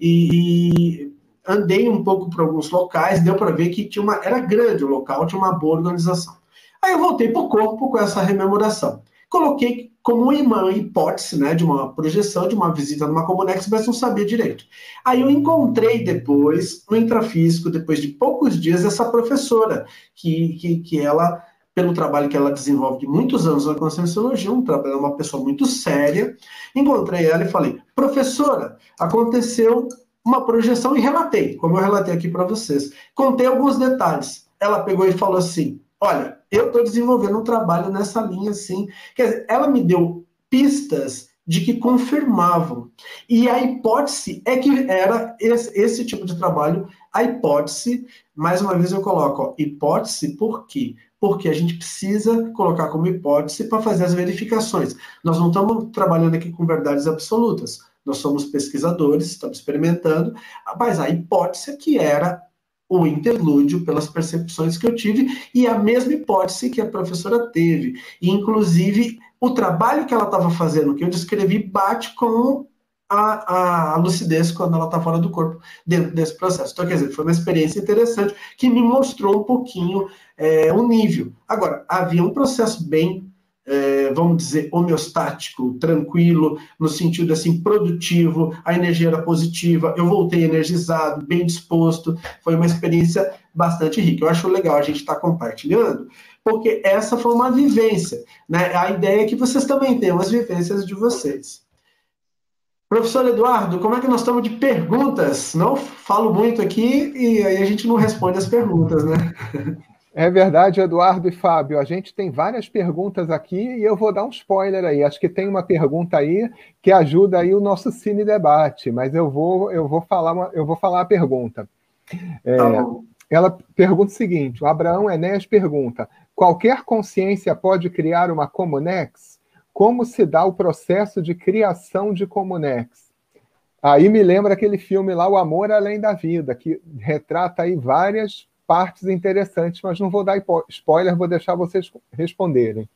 E, andei um pouco por alguns locais, deu para ver que tinha uma, era grande o local, tinha uma boa organização. Aí eu voltei para o corpo com essa rememoração. Coloquei como uma hipótese, né, de uma projeção, de uma visita numa Comunex, mas não sabia direito. Aí eu encontrei depois, no intrafísico, depois de poucos dias, essa professora, que, que, que ela, pelo trabalho que ela desenvolve de muitos anos na Conscienciologia, um trabalho, uma pessoa muito séria, encontrei ela e falei, professora, aconteceu uma projeção e relatei, como eu relatei aqui para vocês. Contei alguns detalhes. Ela pegou e falou assim: Olha, eu estou desenvolvendo um trabalho nessa linha assim. Quer dizer, ela me deu pistas de que confirmavam. E a hipótese é que era esse, esse tipo de trabalho. A hipótese, mais uma vez eu coloco, ó, hipótese por quê? Porque a gente precisa colocar como hipótese para fazer as verificações. Nós não estamos trabalhando aqui com verdades absolutas nós somos pesquisadores, estamos experimentando, mas a hipótese é que era o interlúdio pelas percepções que eu tive e a mesma hipótese que a professora teve. E, inclusive, o trabalho que ela estava fazendo, que eu descrevi, bate com a, a, lucidez quando ela está fora do corpo dentro desse processo. Então, quer dizer, foi uma experiência interessante que me mostrou um pouquinho é, o nível. Agora, havia um processo bem é, vamos dizer, homeostático, tranquilo, no sentido assim, produtivo, a energia era positiva, eu voltei energizado, bem disposto, foi uma experiência bastante rica. Eu acho legal a gente estar tá compartilhando, porque essa foi uma vivência, né? A ideia é que vocês também tenham as vivências de vocês. Professor Eduardo, como é que nós estamos de perguntas? Não falo muito aqui e aí a gente não responde as perguntas, né? *laughs* É verdade, Eduardo e Fábio. A gente tem várias perguntas aqui e eu vou dar um spoiler aí. Acho que tem uma pergunta aí que ajuda aí o nosso cine debate, mas eu vou eu vou falar uma, eu vou falar a pergunta. É, tá ela pergunta o seguinte: o Abraão Enéas pergunta: qualquer consciência pode criar uma Comunex? Como se dá o processo de criação de Comunex? Aí me lembra aquele filme lá, O Amor Além da Vida, que retrata aí várias partes interessantes, mas não vou dar spoiler, vou deixar vocês responderem.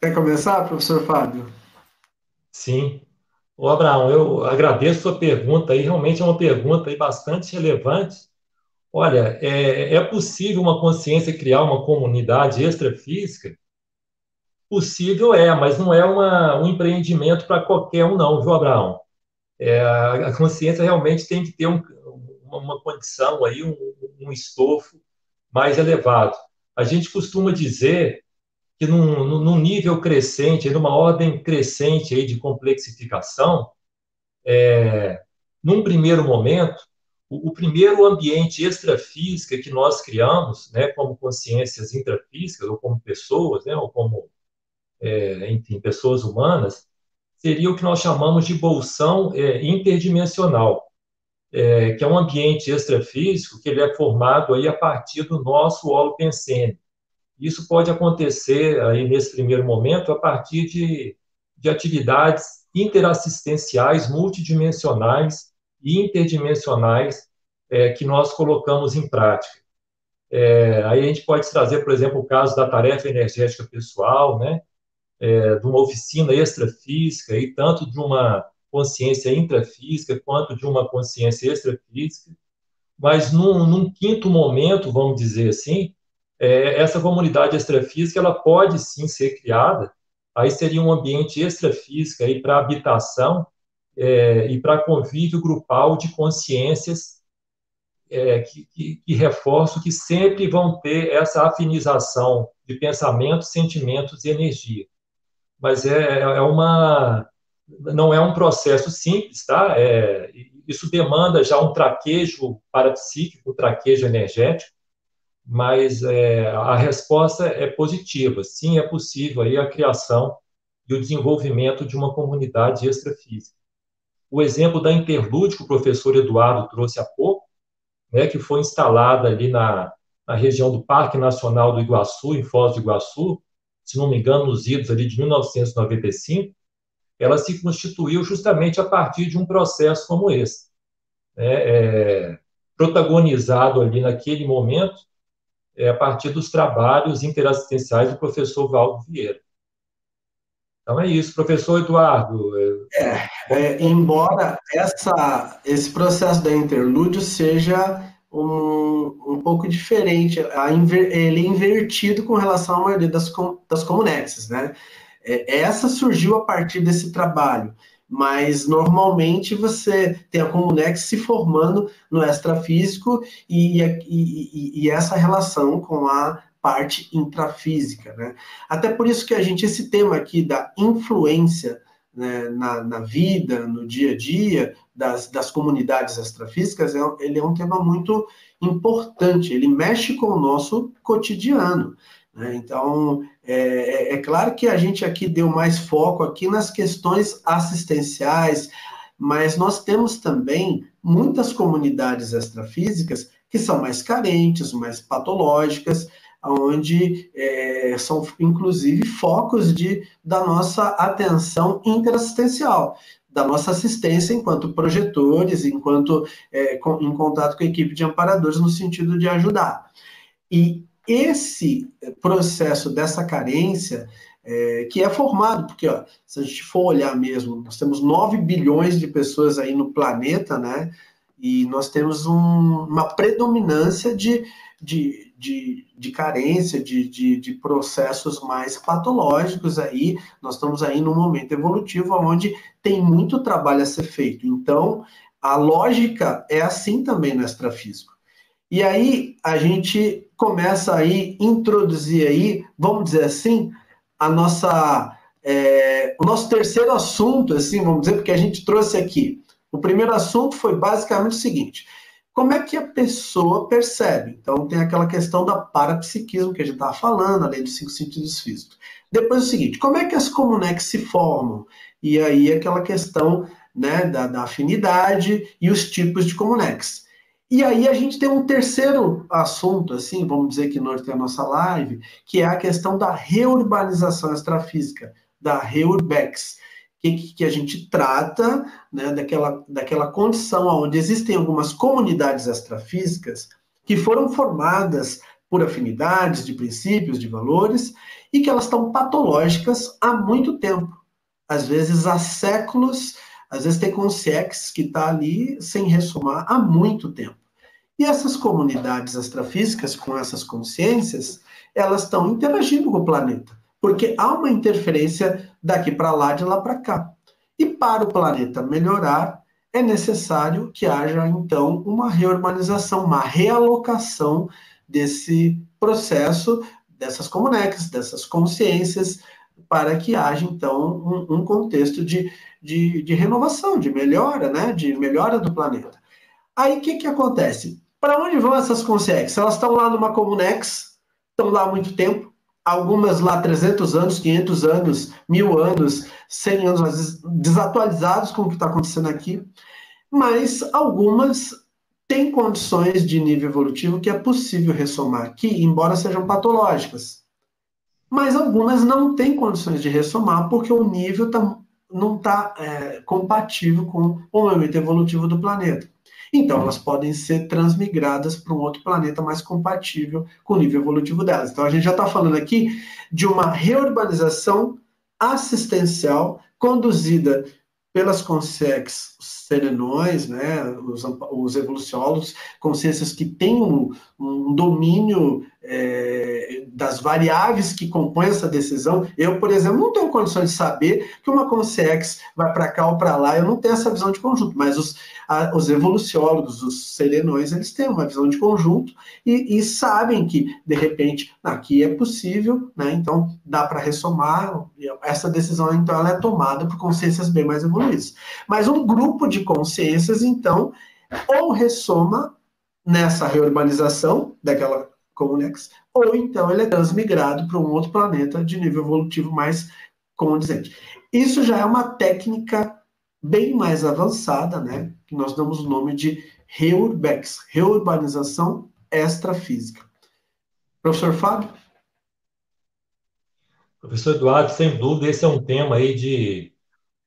Quer começar, professor Fábio? Sim. O Abraão, eu agradeço a sua pergunta aí, realmente é uma pergunta aí bastante relevante. Olha, é, é possível uma consciência criar uma comunidade extrafísica? Possível é, mas não é uma, um empreendimento para qualquer um, não, viu, Abraão? É, a consciência realmente tem que ter um, uma condição aí, um, um estofo mais elevado. A gente costuma dizer que num, num nível crescente, numa ordem crescente aí de complexificação, é, num primeiro momento, o, o primeiro ambiente extrafísica que nós criamos, né, como consciências intrafísicas, ou como pessoas, né, ou como, é, enfim, pessoas humanas, seria o que nós chamamos de bolsão é, interdimensional, é, que é um ambiente extrafísico que ele é formado aí a partir do nosso holopensene. Isso pode acontecer aí nesse primeiro momento a partir de, de atividades interassistenciais multidimensionais e interdimensionais é, que nós colocamos em prática. É, aí a gente pode trazer, por exemplo, o caso da tarefa energética pessoal, né, é, de uma oficina extrafísica, e tanto de uma consciência intrafísica quanto de uma consciência extrafísica. Mas num, num quinto momento, vamos dizer assim, é, essa comunidade extrafísica ela pode sim ser criada. Aí seria um ambiente extrafísico aí para habitação é, e para convívio grupal de consciências é, que, que, que reforço que sempre vão ter essa afinização de pensamentos, sentimentos e energia. Mas é, é uma não é um processo simples, tá? É, isso demanda já um traquejo parapsíquico, um traquejo energético, mas é, a resposta é positiva. Sim, é possível aí a criação e o desenvolvimento de uma comunidade extrafísica o exemplo da Interlude que o professor Eduardo trouxe há pouco, né, que foi instalada ali na, na região do Parque Nacional do Iguaçu, em Foz do Iguaçu, se não me engano, nos idos ali de 1995, ela se constituiu justamente a partir de um processo como esse, né, é, protagonizado ali naquele momento é, a partir dos trabalhos interassistenciais do professor Valdo Vieira. Então é isso, professor Eduardo. É, é, embora essa, esse processo da interlúdio seja um, um pouco diferente, inver, ele é invertido com relação à maioria das, das né? É, essa surgiu a partir desse trabalho, mas normalmente você tem a Comunex se formando no extrafísico e, e, e, essa relação com a parte intrafísica, né? Até por isso que a gente, esse tema aqui da influência né, na, na, vida, no dia a dia das, das comunidades extrafísicas, é, ele é um tema muito importante, ele mexe com o nosso cotidiano. Né? Então, é, é, é claro que a gente aqui deu mais foco aqui nas questões assistenciais, mas nós temos também muitas comunidades extrafísicas que são mais carentes, mais patológicas, onde é, são inclusive focos de, da nossa atenção interassistencial, da nossa assistência enquanto projetores, enquanto é, com, em contato com a equipe de amparadores no sentido de ajudar. E esse processo dessa carência é, que é formado, porque ó, se a gente for olhar mesmo, nós temos 9 bilhões de pessoas aí no planeta, né? E nós temos um, uma predominância de, de, de, de carência, de, de, de, processos mais patológicos aí. Nós estamos aí num momento evolutivo onde tem muito trabalho a ser feito. Então, a lógica é assim também no extrafísico. E aí a gente começa aí introduzir aí, vamos dizer assim, a nossa é, o nosso terceiro assunto, assim, vamos dizer, porque a gente trouxe aqui. O primeiro assunto foi basicamente o seguinte: como é que a pessoa percebe? Então, tem aquela questão da parapsiquismo que a gente estava falando, além dos cinco sentidos físicos. Depois, o seguinte: como é que as comunex se formam? E aí, aquela questão né, da, da afinidade e os tipos de comunex. E aí, a gente tem um terceiro assunto, assim, vamos dizer que norte a nossa live, que é a questão da reurbanização extrafísica, da reurbex que, que a gente trata né, daquela, daquela condição onde existem algumas comunidades extrafísicas que foram formadas por afinidades de princípios, de valores, e que elas estão patológicas há muito tempo. Às vezes há séculos, às vezes tem consciex que está ali sem ressumar há muito tempo. E essas comunidades extrafísicas, com essas consciências, elas estão interagindo com o planeta porque há uma interferência daqui para lá, de lá para cá. E para o planeta melhorar, é necessário que haja, então, uma reurbanização, uma realocação desse processo, dessas comunex, dessas consciências, para que haja, então, um, um contexto de, de, de, renovação, de melhora, né? de melhora do planeta. Aí o que, que acontece? Para onde vão essas consciências? Elas estão lá numa Comunex, estão lá há muito tempo, algumas lá 300 anos, 500 anos, mil anos, 100 anos, às vezes desatualizados com o que está acontecendo aqui, mas algumas têm condições de nível evolutivo que é possível ressomar aqui, embora sejam patológicas. Mas algumas não têm condições de ressomar porque o nível tá, não está é, compatível com o momento evolutivo do planeta. Então, elas podem ser transmigradas para um outro planeta mais compatível com o nível evolutivo delas. Então, a gente já está falando aqui de uma reurbanização assistencial conduzida pelas consex serenões, né, os, os evoluciólogos, consciências que têm um, um domínio é, das variáveis que compõem essa decisão. Eu, por exemplo, não tenho condições de saber que uma consex vai para cá ou para lá, eu não tenho essa visão de conjunto, mas os, a, os evoluciólogos, os serenões, eles têm uma visão de conjunto e, e sabem que, de repente, aqui é possível, né, então dá para ressomar, essa decisão, então, ela é tomada por consciências bem mais evoluídas. Mas um grupo de consciências, então, ou ressoma nessa reurbanização daquela Comunex, ou então ele é transmigrado para um outro planeta de nível evolutivo mais condizente. Isso já é uma técnica bem mais avançada, né? Que nós damos o nome de reurbex, reurbanização extrafísica. Professor Fábio? Professor Eduardo, sem dúvida, esse é um tema aí de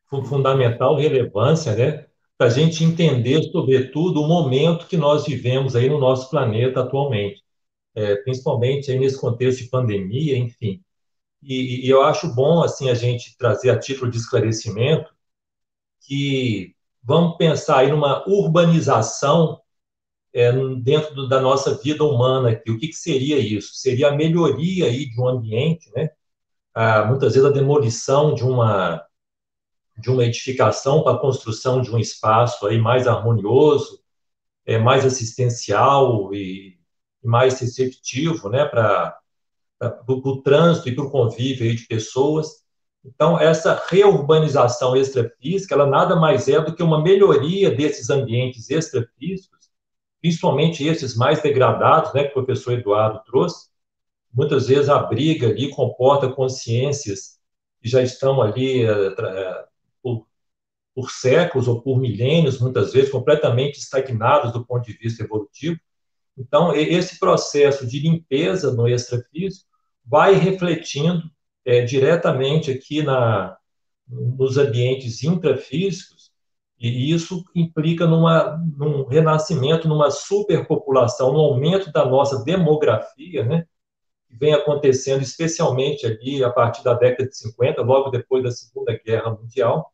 fundamental relevância, né? Para a gente entender, sobretudo, o momento que nós vivemos aí no nosso planeta atualmente é, principalmente nesse contexto de pandemia, enfim. E, e, eu acho bom assim a gente trazer a título de esclarecimento que vamos pensar aí numa urbanização é, dentro do, da nossa vida humana aqui. O que, que, seria isso? Seria a melhoria aí de um ambiente, né? Ah, muitas vezes a demolição de uma de uma edificação para a construção de um espaço aí mais harmonioso, é, mais assistencial e, mais receptivo né, para o trânsito e para o convívio de pessoas. Então, essa reurbanização extrafísica, ela nada mais é do que uma melhoria desses ambientes extrafísicos, principalmente esses mais degradados, né, que o professor Eduardo trouxe. Muitas vezes a briga ali comporta consciências que já estão ali uh, por, por séculos ou por milênios, muitas vezes, completamente estagnados do ponto de vista evolutivo, então, esse processo de limpeza no extrafísico vai refletindo é, diretamente aqui na, nos ambientes intrafísicos, e isso implica numa, num renascimento, numa superpopulação, no aumento da nossa demografia, né, que vem acontecendo especialmente ali a partir da década de 50, logo depois da Segunda Guerra Mundial,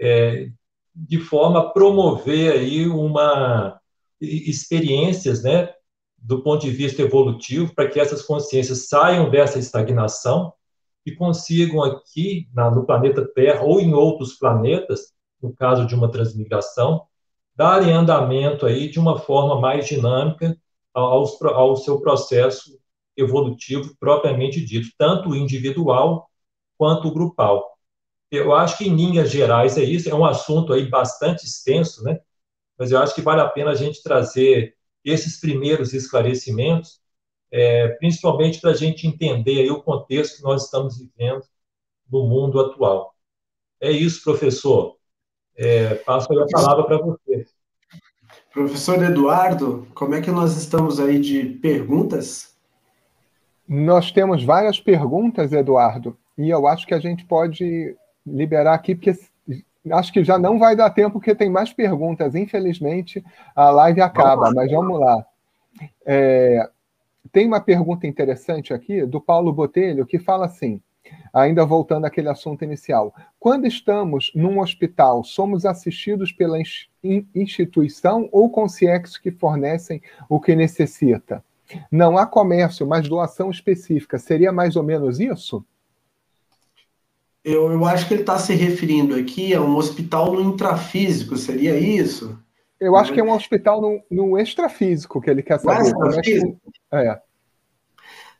é, de forma a promover aí uma experiências, né, do ponto de vista evolutivo, para que essas consciências saiam dessa estagnação e consigam aqui, na, no planeta Terra ou em outros planetas, no caso de uma transmigração, darem andamento aí de uma forma mais dinâmica ao, ao seu processo evolutivo propriamente dito, tanto individual quanto grupal. Eu acho que, em linhas gerais, é isso. É um assunto aí bastante extenso, né? Mas eu acho que vale a pena a gente trazer esses primeiros esclarecimentos, é, principalmente para a gente entender aí o contexto que nós estamos vivendo no mundo atual. É isso, professor. É, passo a palavra para você. Professor Eduardo, como é que nós estamos aí de perguntas? Nós temos várias perguntas, Eduardo, e eu acho que a gente pode liberar aqui, porque acho que já não vai dar tempo, porque tem mais perguntas. Infelizmente, a live acaba, mas vamos lá. É, tem uma pergunta interessante aqui do Paulo Botelho, que fala assim, ainda voltando àquele assunto inicial. Quando estamos num hospital, somos assistidos pela instituição ou concierges que fornecem o que necessita? Não há comércio, mas doação específica. Seria mais ou menos isso? Eu, eu acho que ele está se referindo aqui a um hospital no intrafísico, seria isso? Eu acho que é um hospital no, no extrafísico que ele quer saber. Extrafísico? É.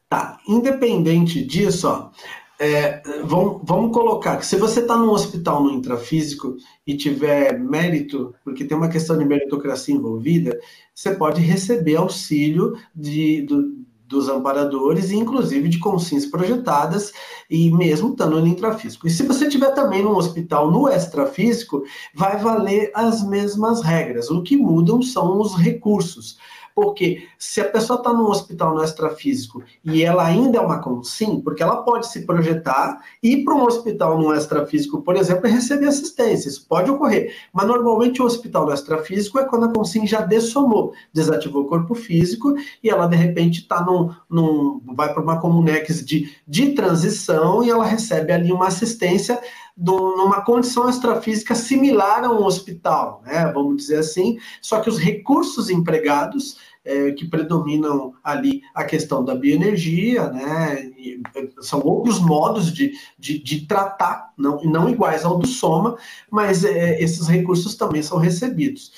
Tá, independente disso, ó, é, vamos, vamos colocar que se você está num hospital no intrafísico e tiver mérito, porque tem uma questão de meritocracia envolvida, você pode receber auxílio de, do, dos amparadores, inclusive de consciências projetadas, e mesmo estando no intrafísico. E se você tiver também num hospital no extrafísico, vai valer as mesmas regras. O que mudam são os recursos. Porque se a pessoa está num hospital no extrafísico e ela ainda é uma consim, porque ela pode se projetar ir para um hospital no extrafísico, por exemplo, e receber assistência. Isso pode ocorrer. Mas normalmente o hospital no extrafísico é quando a consim já dessomou, desativou o corpo físico e ela de repente está num, num. vai para uma comunex de, de transição e ela recebe ali uma assistência numa condição extrafísica similar a um hospital, né? Vamos dizer assim, só que os recursos empregados é, que predominam ali a questão da bioenergia, né? E, é, são outros modos de, de, de, tratar, não, não iguais ao do soma, mas é, esses recursos também são recebidos.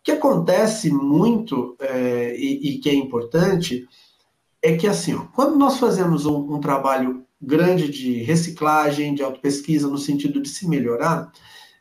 O que acontece muito é, e, e, que é importante é que assim, ó, quando nós fazemos um, um trabalho grande de reciclagem, de autopesquisa, no sentido de se melhorar,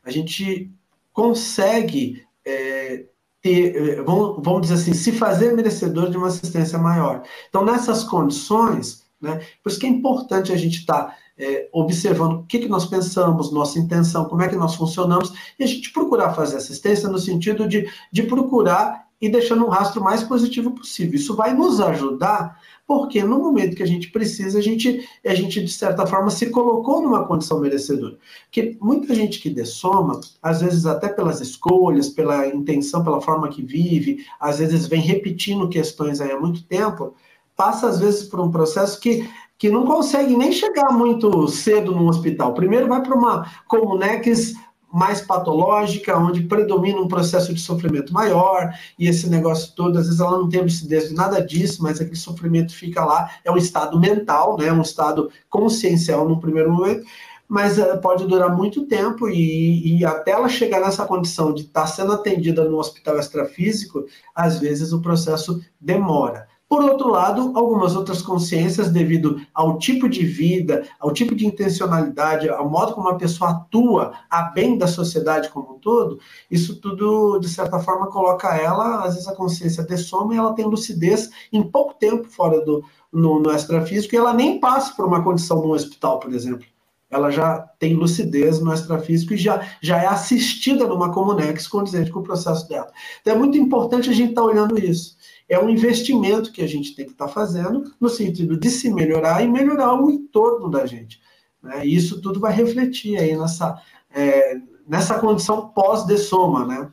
a gente consegue é, ter, é, vamos, vamos dizer assim, se fazer merecedor de uma assistência maior. Então, nessas condições, né, por isso que é importante a gente estar tá, é, observando o que, que nós pensamos, nossa intenção, como é que nós funcionamos, e a gente procurar fazer assistência no sentido de, de procurar e deixando um rastro mais positivo possível. Isso vai nos ajudar porque no momento que a gente precisa, a gente, a gente de certa forma, se colocou numa condição merecedora. Porque muita gente que dessoma, às vezes até pelas escolhas, pela intenção, pela forma que vive, às vezes vem repetindo questões aí há muito tempo, passa às vezes por um processo que que não consegue nem chegar muito cedo no hospital. Primeiro vai para uma comunex mais patológica, onde predomina um processo de sofrimento maior, e esse negócio todo, às vezes ela não tem lucidez de nada disso, mas aquele sofrimento fica lá, é um estado mental, né, um estado consciencial no primeiro momento, mas uh, pode durar muito tempo e, e, até ela chegar nessa condição de estar tá sendo atendida no hospital extrafísico, às vezes o processo demora. Por outro lado, algumas outras consciências, devido ao tipo de vida, ao tipo de intencionalidade, ao modo como a pessoa atua a bem da sociedade como um todo, isso tudo, de certa forma, coloca ela, às vezes a consciência dessoma e ela tem lucidez em pouco tempo fora do no, no extrafísico e ela nem passa por uma condição no hospital, por exemplo. Ela já tem lucidez no extrafísico e já, já é assistida numa comunex condizente com o processo dela. Então é muito importante a gente estar tá olhando isso é um investimento que a gente tem que estar tá fazendo no sentido de se melhorar e melhorar o entorno da gente. Né? E isso tudo vai refletir aí nessa, é, nessa condição pós-dessoma, né?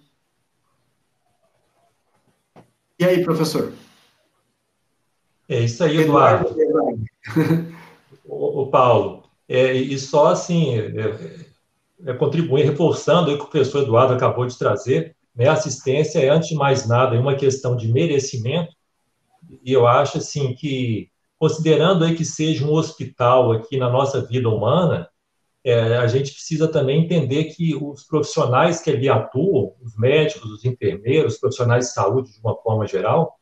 E aí, professor? É isso aí, Eduardo. Eduardo. *laughs* o, o, Paulo, é, e só assim, é, é, contribuir, reforçando o que o professor Eduardo acabou de trazer, né? Assistência é, antes de mais nada, uma questão de merecimento, e eu acho assim que, considerando aí que seja um hospital aqui na nossa vida humana, é, a gente precisa também entender que os profissionais que ali atuam, os médicos, os enfermeiros, os profissionais de saúde de uma forma geral,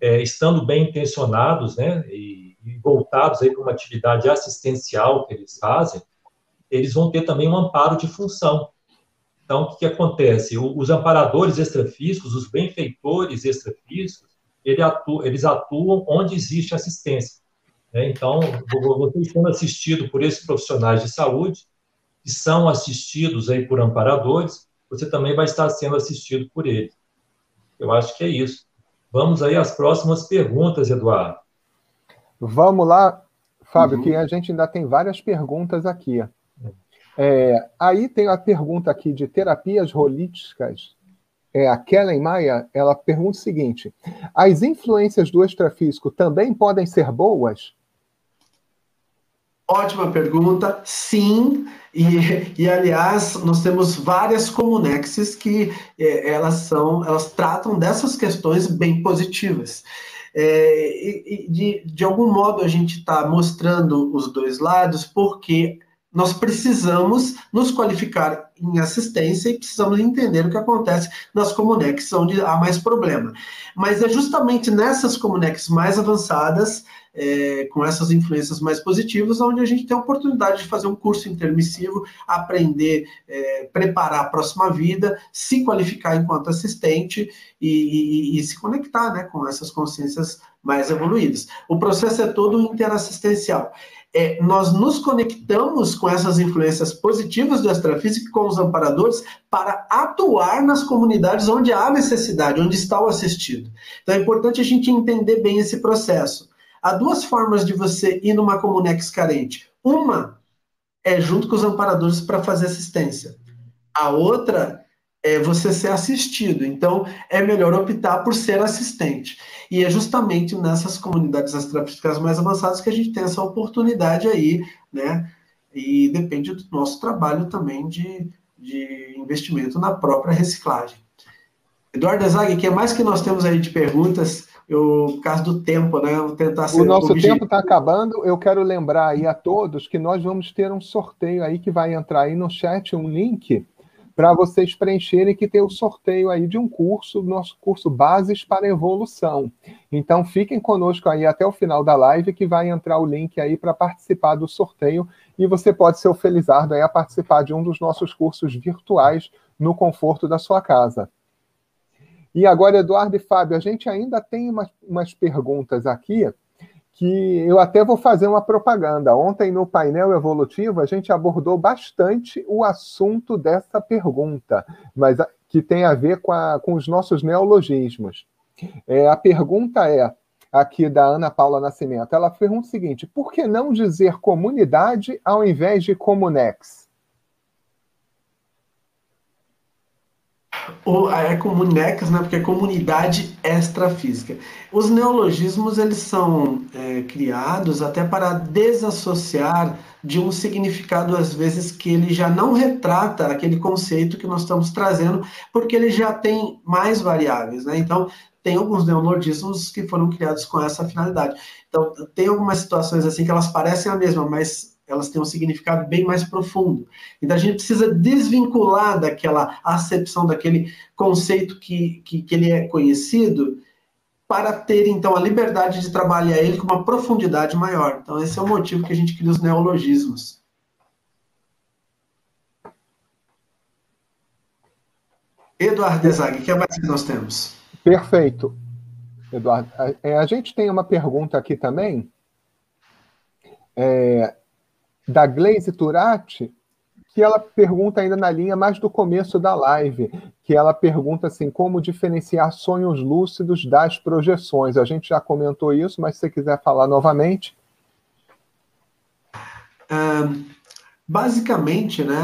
é, estando bem intencionados, né, e, e voltados aí para uma atividade assistencial que eles fazem, eles vão ter também um amparo de função. Então, o que, acontece? os amparadores extrafísicos, os benfeitores extrafísicos, eles atuam onde existe assistência. Né? Então, você sendo assistido por esses profissionais de saúde, que são assistidos aí por amparadores, você também vai estar sendo assistido por eles. Eu acho que é isso. Vamos aí às próximas perguntas, Eduardo. Vamos lá, Fábio, uhum. que a gente ainda tem várias perguntas aqui. É, aí tem a pergunta aqui de terapias holísticas. É, a Kellen Maia, ela pergunta o seguinte: as influências do extrafísico também podem ser boas? Ótima pergunta, sim. E, e aliás, nós temos várias comunexes que é, elas são, elas tratam dessas questões bem positivas. É, e, de, de algum modo a gente está mostrando os dois lados, porque nós precisamos nos qualificar em assistência e precisamos entender o que acontece nas comunex onde há mais problema. Mas é justamente nessas comunex mais avançadas é, com essas influências mais positivas, onde a gente tem a oportunidade de fazer um curso intermissivo, aprender, é, preparar a próxima vida, se qualificar enquanto assistente e, e, e se conectar né, com essas consciências mais evoluídas. O processo é todo interassistencial é, nós nos conectamos com essas influências positivas do extrafísico com os amparadores para atuar nas comunidades onde há necessidade, onde está o assistido. Então é importante a gente entender bem esse processo. Há duas formas de você ir numa comunex carente. Uma é junto com os amparadores para fazer assistência. A outra é você ser assistido. Então, é melhor optar por ser assistente. E é justamente nessas comunidades astrofísicas mais avançadas que a gente tem essa oportunidade aí, né? E depende do nosso trabalho também de, de investimento na própria reciclagem. Eduardo Zag, o que é mais que nós temos aí de perguntas? Eu, por causa do tempo, né? Vou tentar ser O nosso tempo está acabando. Eu quero lembrar aí a todos que nós vamos ter um sorteio aí que vai entrar aí no chat, um link para vocês preencherem que tem o sorteio aí de um curso, nosso curso Bases para Evolução. Então fiquem conosco aí até o final da live que vai entrar o link aí para participar do sorteio e você pode ser o felizardo aí a participar de um dos nossos cursos virtuais no conforto da sua casa. E agora, Eduardo e Fábio, a gente ainda tem umas, umas perguntas aqui que eu até vou fazer uma propaganda. Ontem, no painel evolutivo, a gente abordou bastante o assunto dessa pergunta, mas que tem a ver com, a, com os nossos neologismos. É, a pergunta é, aqui da Ana Paula Nascimento, ela pergunta o seguinte: por que não dizer comunidade ao invés de comunex? Ou é comunecas, né, porque é comunidade extrafísica. Os neologismos eles são é, criados até para desassociar de um significado às vezes que ele já não retrata aquele conceito que nós estamos trazendo, porque ele já tem mais variáveis, né? Então tem alguns neologismos que foram criados com essa finalidade. Então tem algumas situações assim que elas parecem a mesma, mas elas têm um significado bem mais profundo. Então a gente precisa desvincular daquela acepção, daquele conceito que, que, que ele é conhecido, para ter então a liberdade de trabalhar ele com uma profundidade maior. Então esse é o motivo que a gente cria os neologismos. Eduardo Desag, que mais que nós temos? Perfeito. Eduardo, a, é, a gente tem uma pergunta aqui também. É, da Glaze Turati, que ela pergunta ainda na linha mais do começo da live, que ela pergunta assim, como diferenciar sonhos lúcidos das projeções. A gente já comentou isso, mas se você quiser falar novamente. basicamente, né,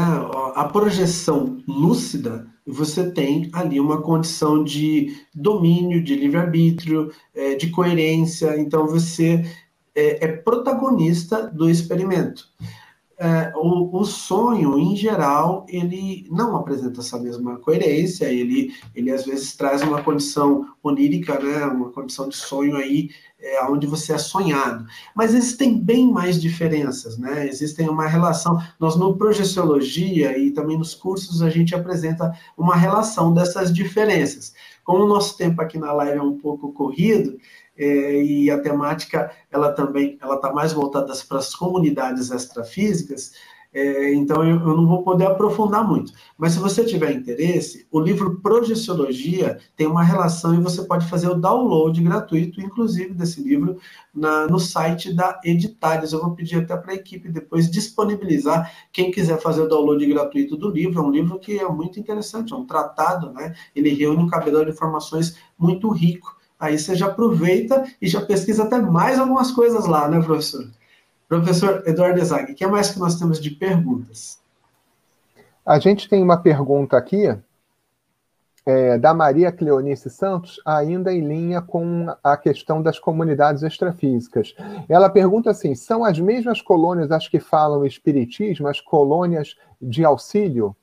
a projeção lúcida, você tem ali uma condição de domínio, de livre-arbítrio, é, de coerência, então você é, é protagonista do experimento. É, o, o, sonho, em geral, ele não apresenta essa mesma coerência, ele, ele às vezes traz uma condição onírica, né, uma condição de sonho aí, é, onde você é sonhado. Mas existem bem mais diferenças, né? Existem uma relação. Nós, no Projeciologia e também nos cursos, a gente apresenta uma relação dessas diferenças. Como o nosso tempo aqui na live é um pouco corrido, é, e a temática ela também ela está mais voltada para as comunidades extrafísicas, é, então eu, eu, não vou poder aprofundar muito. Mas se você tiver interesse, o livro Projeciologia tem uma relação e você pode fazer o download gratuito, inclusive desse livro, na, no site da Editares. Eu vou pedir até para a equipe depois disponibilizar. Quem quiser fazer o download gratuito do livro, é um livro que é muito interessante, é um tratado, né? Ele reúne um cabedal de informações muito rico Aí você já aproveita e já pesquisa até mais algumas coisas lá, né, professor? Professor Eduardo Zag, o que mais que nós temos de perguntas? A gente tem uma pergunta aqui é, da Maria Cleonice Santos, ainda em linha com a questão das comunidades extrafísicas. Ela pergunta assim: são as mesmas colônias as que falam espiritismo, as colônias de auxílio?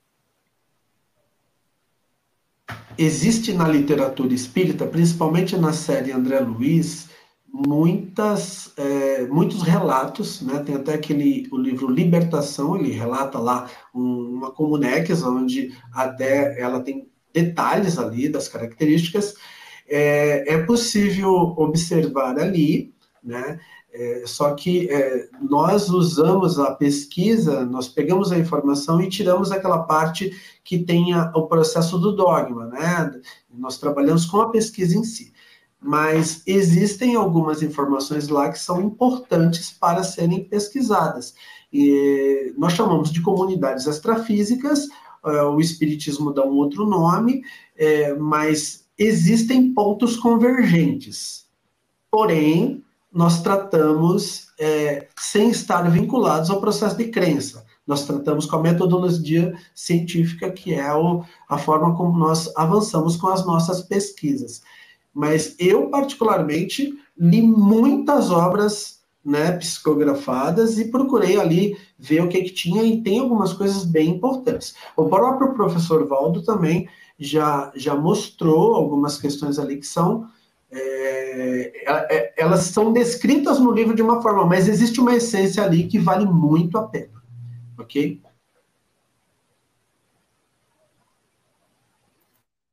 Existe na literatura espírita, principalmente na série André Luiz, muitas, é, muitos relatos, né? tem até aquele o livro Libertação, ele relata lá um, uma comunex, onde até ela tem detalhes ali das características, é, é possível observar ali, né? É, só que é, nós usamos a pesquisa, nós pegamos a informação e tiramos aquela parte que tenha o processo do dogma, né? Nós trabalhamos com a pesquisa em si. Mas existem algumas informações lá que são importantes para serem pesquisadas. E nós chamamos de comunidades extrafísicas, é, o Espiritismo dá um outro nome, é, mas existem pontos convergentes. Porém, nós tratamos é, sem estar vinculados ao processo de crença. Nós tratamos com a metodologia científica, que é o, a forma como nós avançamos com as nossas pesquisas. Mas eu, particularmente, li muitas obras né, psicografadas e procurei ali ver o que, que tinha, e tem algumas coisas bem importantes. O próprio professor Valdo também já, já mostrou algumas questões ali que são é, é, é, elas são descritas no livro de uma forma, mas existe uma essência ali que vale muito a pena. Ok?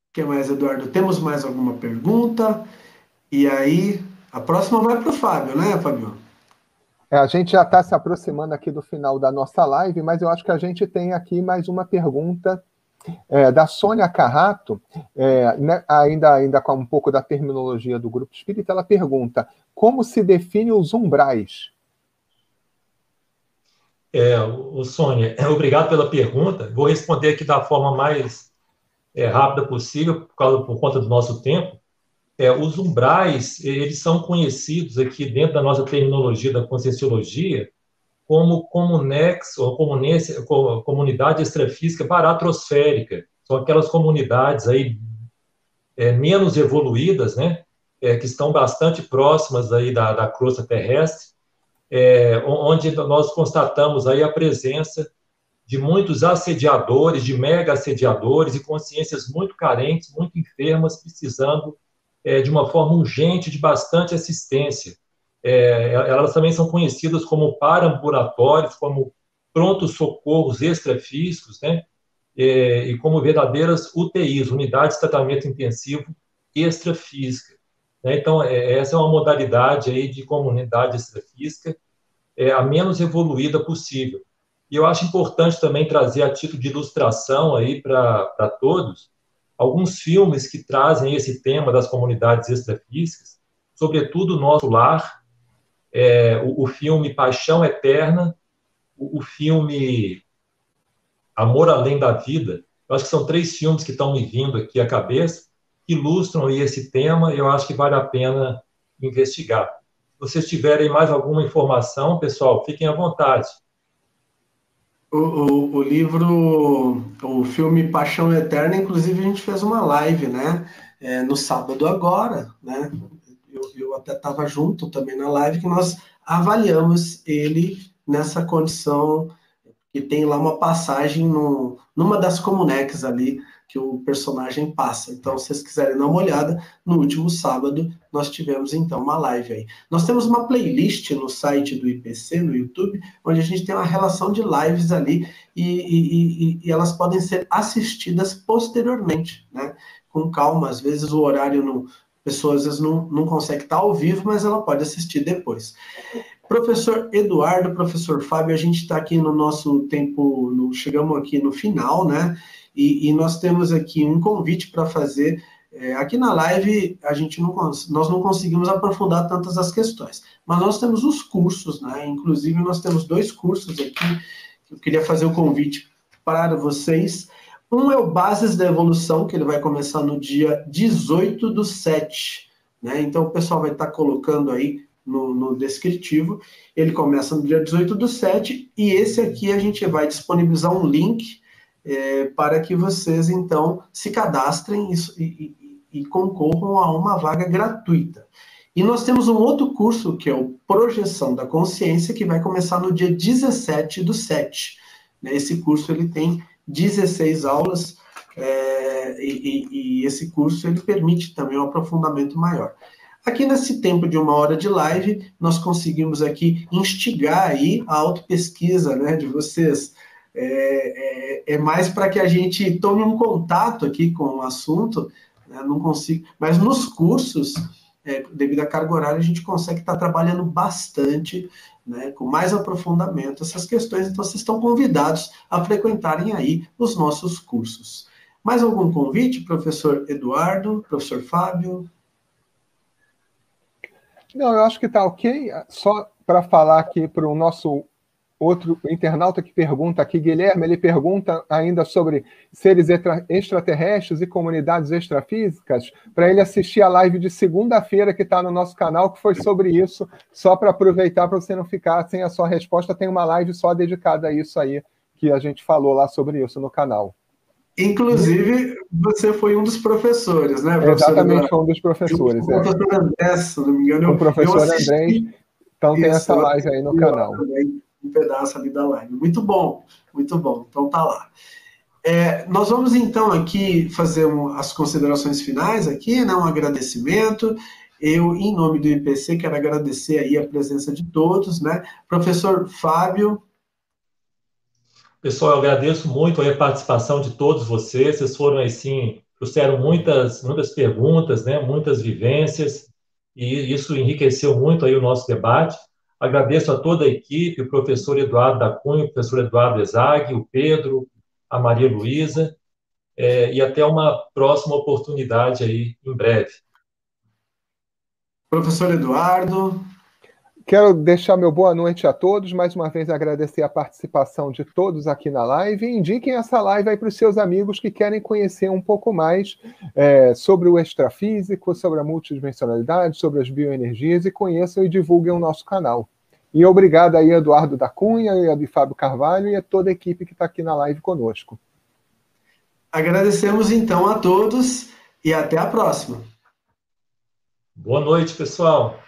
O que mais, Eduardo? Temos mais alguma pergunta? E aí, a próxima vai para o Fábio, né, Fábio? É, a gente já está se aproximando aqui do final da nossa live, mas eu acho que a gente tem aqui mais uma pergunta é, da Sônia Carrato, é, né, ainda, ainda com um pouco da terminologia do grupo espírita, ela pergunta: como se define os umbrais? É, o Sônia, *laughs* obrigado pela pergunta. Vou responder aqui da forma mais é, rápida possível, por, causa, por conta do nosso tempo. É, os umbrais, eles são conhecidos aqui dentro da nossa terminologia da conscienciologia como comunex, ou comunidade extrafísica baratrosférica. São aquelas comunidades aí é, menos evoluídas, né, é, que estão bastante próximas aí da, da crosta terrestre, é, onde nós constatamos aí a presença de muitos assediadores, de mega assediadores e consciências muito carentes, muito enfermas, precisando é, de uma forma urgente de bastante assistência é, elas também são conhecidas como parambulatórios, como prontos socorros extrafísicos, né? É, e como verdadeiras UTIs, unidades de tratamento intensivo extrafísica. Né? Então, é, essa é uma modalidade aí de comunidade extrafísica é, a menos evoluída possível. E eu acho importante também trazer a título de ilustração aí para todos alguns filmes que trazem esse tema das comunidades extrafísicas, sobretudo o Nosso Lar, é, o, o, filme Paixão Eterna, o, o, filme Amor Além da Vida. Eu acho que são três filmes que estão me vindo aqui à cabeça, que ilustram aí esse tema, e eu acho que vale a pena investigar. Se vocês tiverem mais alguma informação, pessoal, fiquem à vontade. O, o, o, livro, o filme Paixão Eterna, inclusive a gente fez uma live, né? É, no sábado agora, né? Eu até estava junto também na live, que nós avaliamos ele nessa condição, que tem lá uma passagem no, numa das comunex ali, que o personagem passa. Então, se vocês quiserem dar uma olhada, no último sábado nós tivemos então uma live aí. Nós temos uma playlist no site do IPC, no YouTube, onde a gente tem uma relação de lives ali e, e, e, e elas podem ser assistidas posteriormente, né? Com calma, às vezes o horário não, pessoa às vezes não, não consegue estar ao vivo, mas ela pode assistir depois. Professor Eduardo, professor Fábio, a gente está aqui no nosso tempo, no, chegamos aqui no final, né? E, e nós temos aqui um convite para fazer. É, aqui na live a gente não nós não conseguimos aprofundar tantas as questões, mas nós temos os cursos, né? Inclusive nós temos dois cursos aqui. Eu queria fazer o convite para vocês. Um é o Bases da Evolução, que ele vai começar no dia 18 do 7. Né? Então, o pessoal vai estar colocando aí no, no, descritivo. Ele começa no dia 18 do 7 e esse aqui a gente vai disponibilizar um link é, para que vocês, então, se cadastrem e, e, e concorram a uma vaga gratuita. E nós temos um outro curso, que é o Projeção da Consciência, que vai começar no dia 17 do 7. Né? Esse curso ele tem 16 aulas, é, e, e, esse curso ele permite também um aprofundamento maior. Aqui nesse tempo de uma hora de live, nós conseguimos aqui instigar aí a autopesquisa né, de vocês. É, é, é mais para que a gente tome um contato aqui com o assunto, né, não consigo, mas nos cursos é, devido à carga horária, a gente consegue estar trabalhando bastante, né, com mais aprofundamento essas questões. Então, vocês estão convidados a frequentarem aí os nossos cursos. Mais algum convite, professor Eduardo, professor Fábio? Não, eu acho que está ok. Só para falar aqui para o nosso outro internauta que pergunta aqui, Guilherme, ele pergunta ainda sobre seres extraterrestres e comunidades extrafísicas, para ele assistir a live de segunda-feira que está no nosso canal, que foi sobre isso, só para aproveitar para você não ficar sem a sua resposta, tem uma live só dedicada a isso aí, que a gente falou lá sobre isso no canal. Inclusive, você foi um dos professores, né? Professor Exatamente, foi um dos professores. O é. professor André, se não me engano. O professor André. Então tem essa live aí no canal. Também um pedaço ali da live. Muito bom, muito bom. Então tá lá. É, nós vamos então aqui fazer um, as considerações finais aqui, né, um agradecimento. Eu, em nome do IPC, quero agradecer aí a presença de todos, né? Professor Fábio. Pessoal, eu agradeço muito a participação de todos vocês. Vocês foram, assim, trouxeram muitas, muitas perguntas, né? Muitas vivências, e isso enriqueceu muito aí o nosso debate. Agradeço a toda a equipe, o professor Eduardo da Cunha, o professor Eduardo Ezag, o Pedro, a Maria Luísa, é, e até uma próxima oportunidade aí em breve. Professor Eduardo. Quero deixar meu boa noite a todos, mais uma vez agradecer a participação de todos aqui na live e indiquem essa live aí para os seus amigos que querem conhecer um pouco mais é, sobre o extrafísico, sobre a multidimensionalidade, sobre as bioenergias e conheçam e divulguem o nosso canal. E obrigado aí, Eduardo da Cunha, e a de Fábio Carvalho e a toda a equipe que está aqui na live conosco. Agradecemos então a todos e até a próxima. Boa noite, pessoal.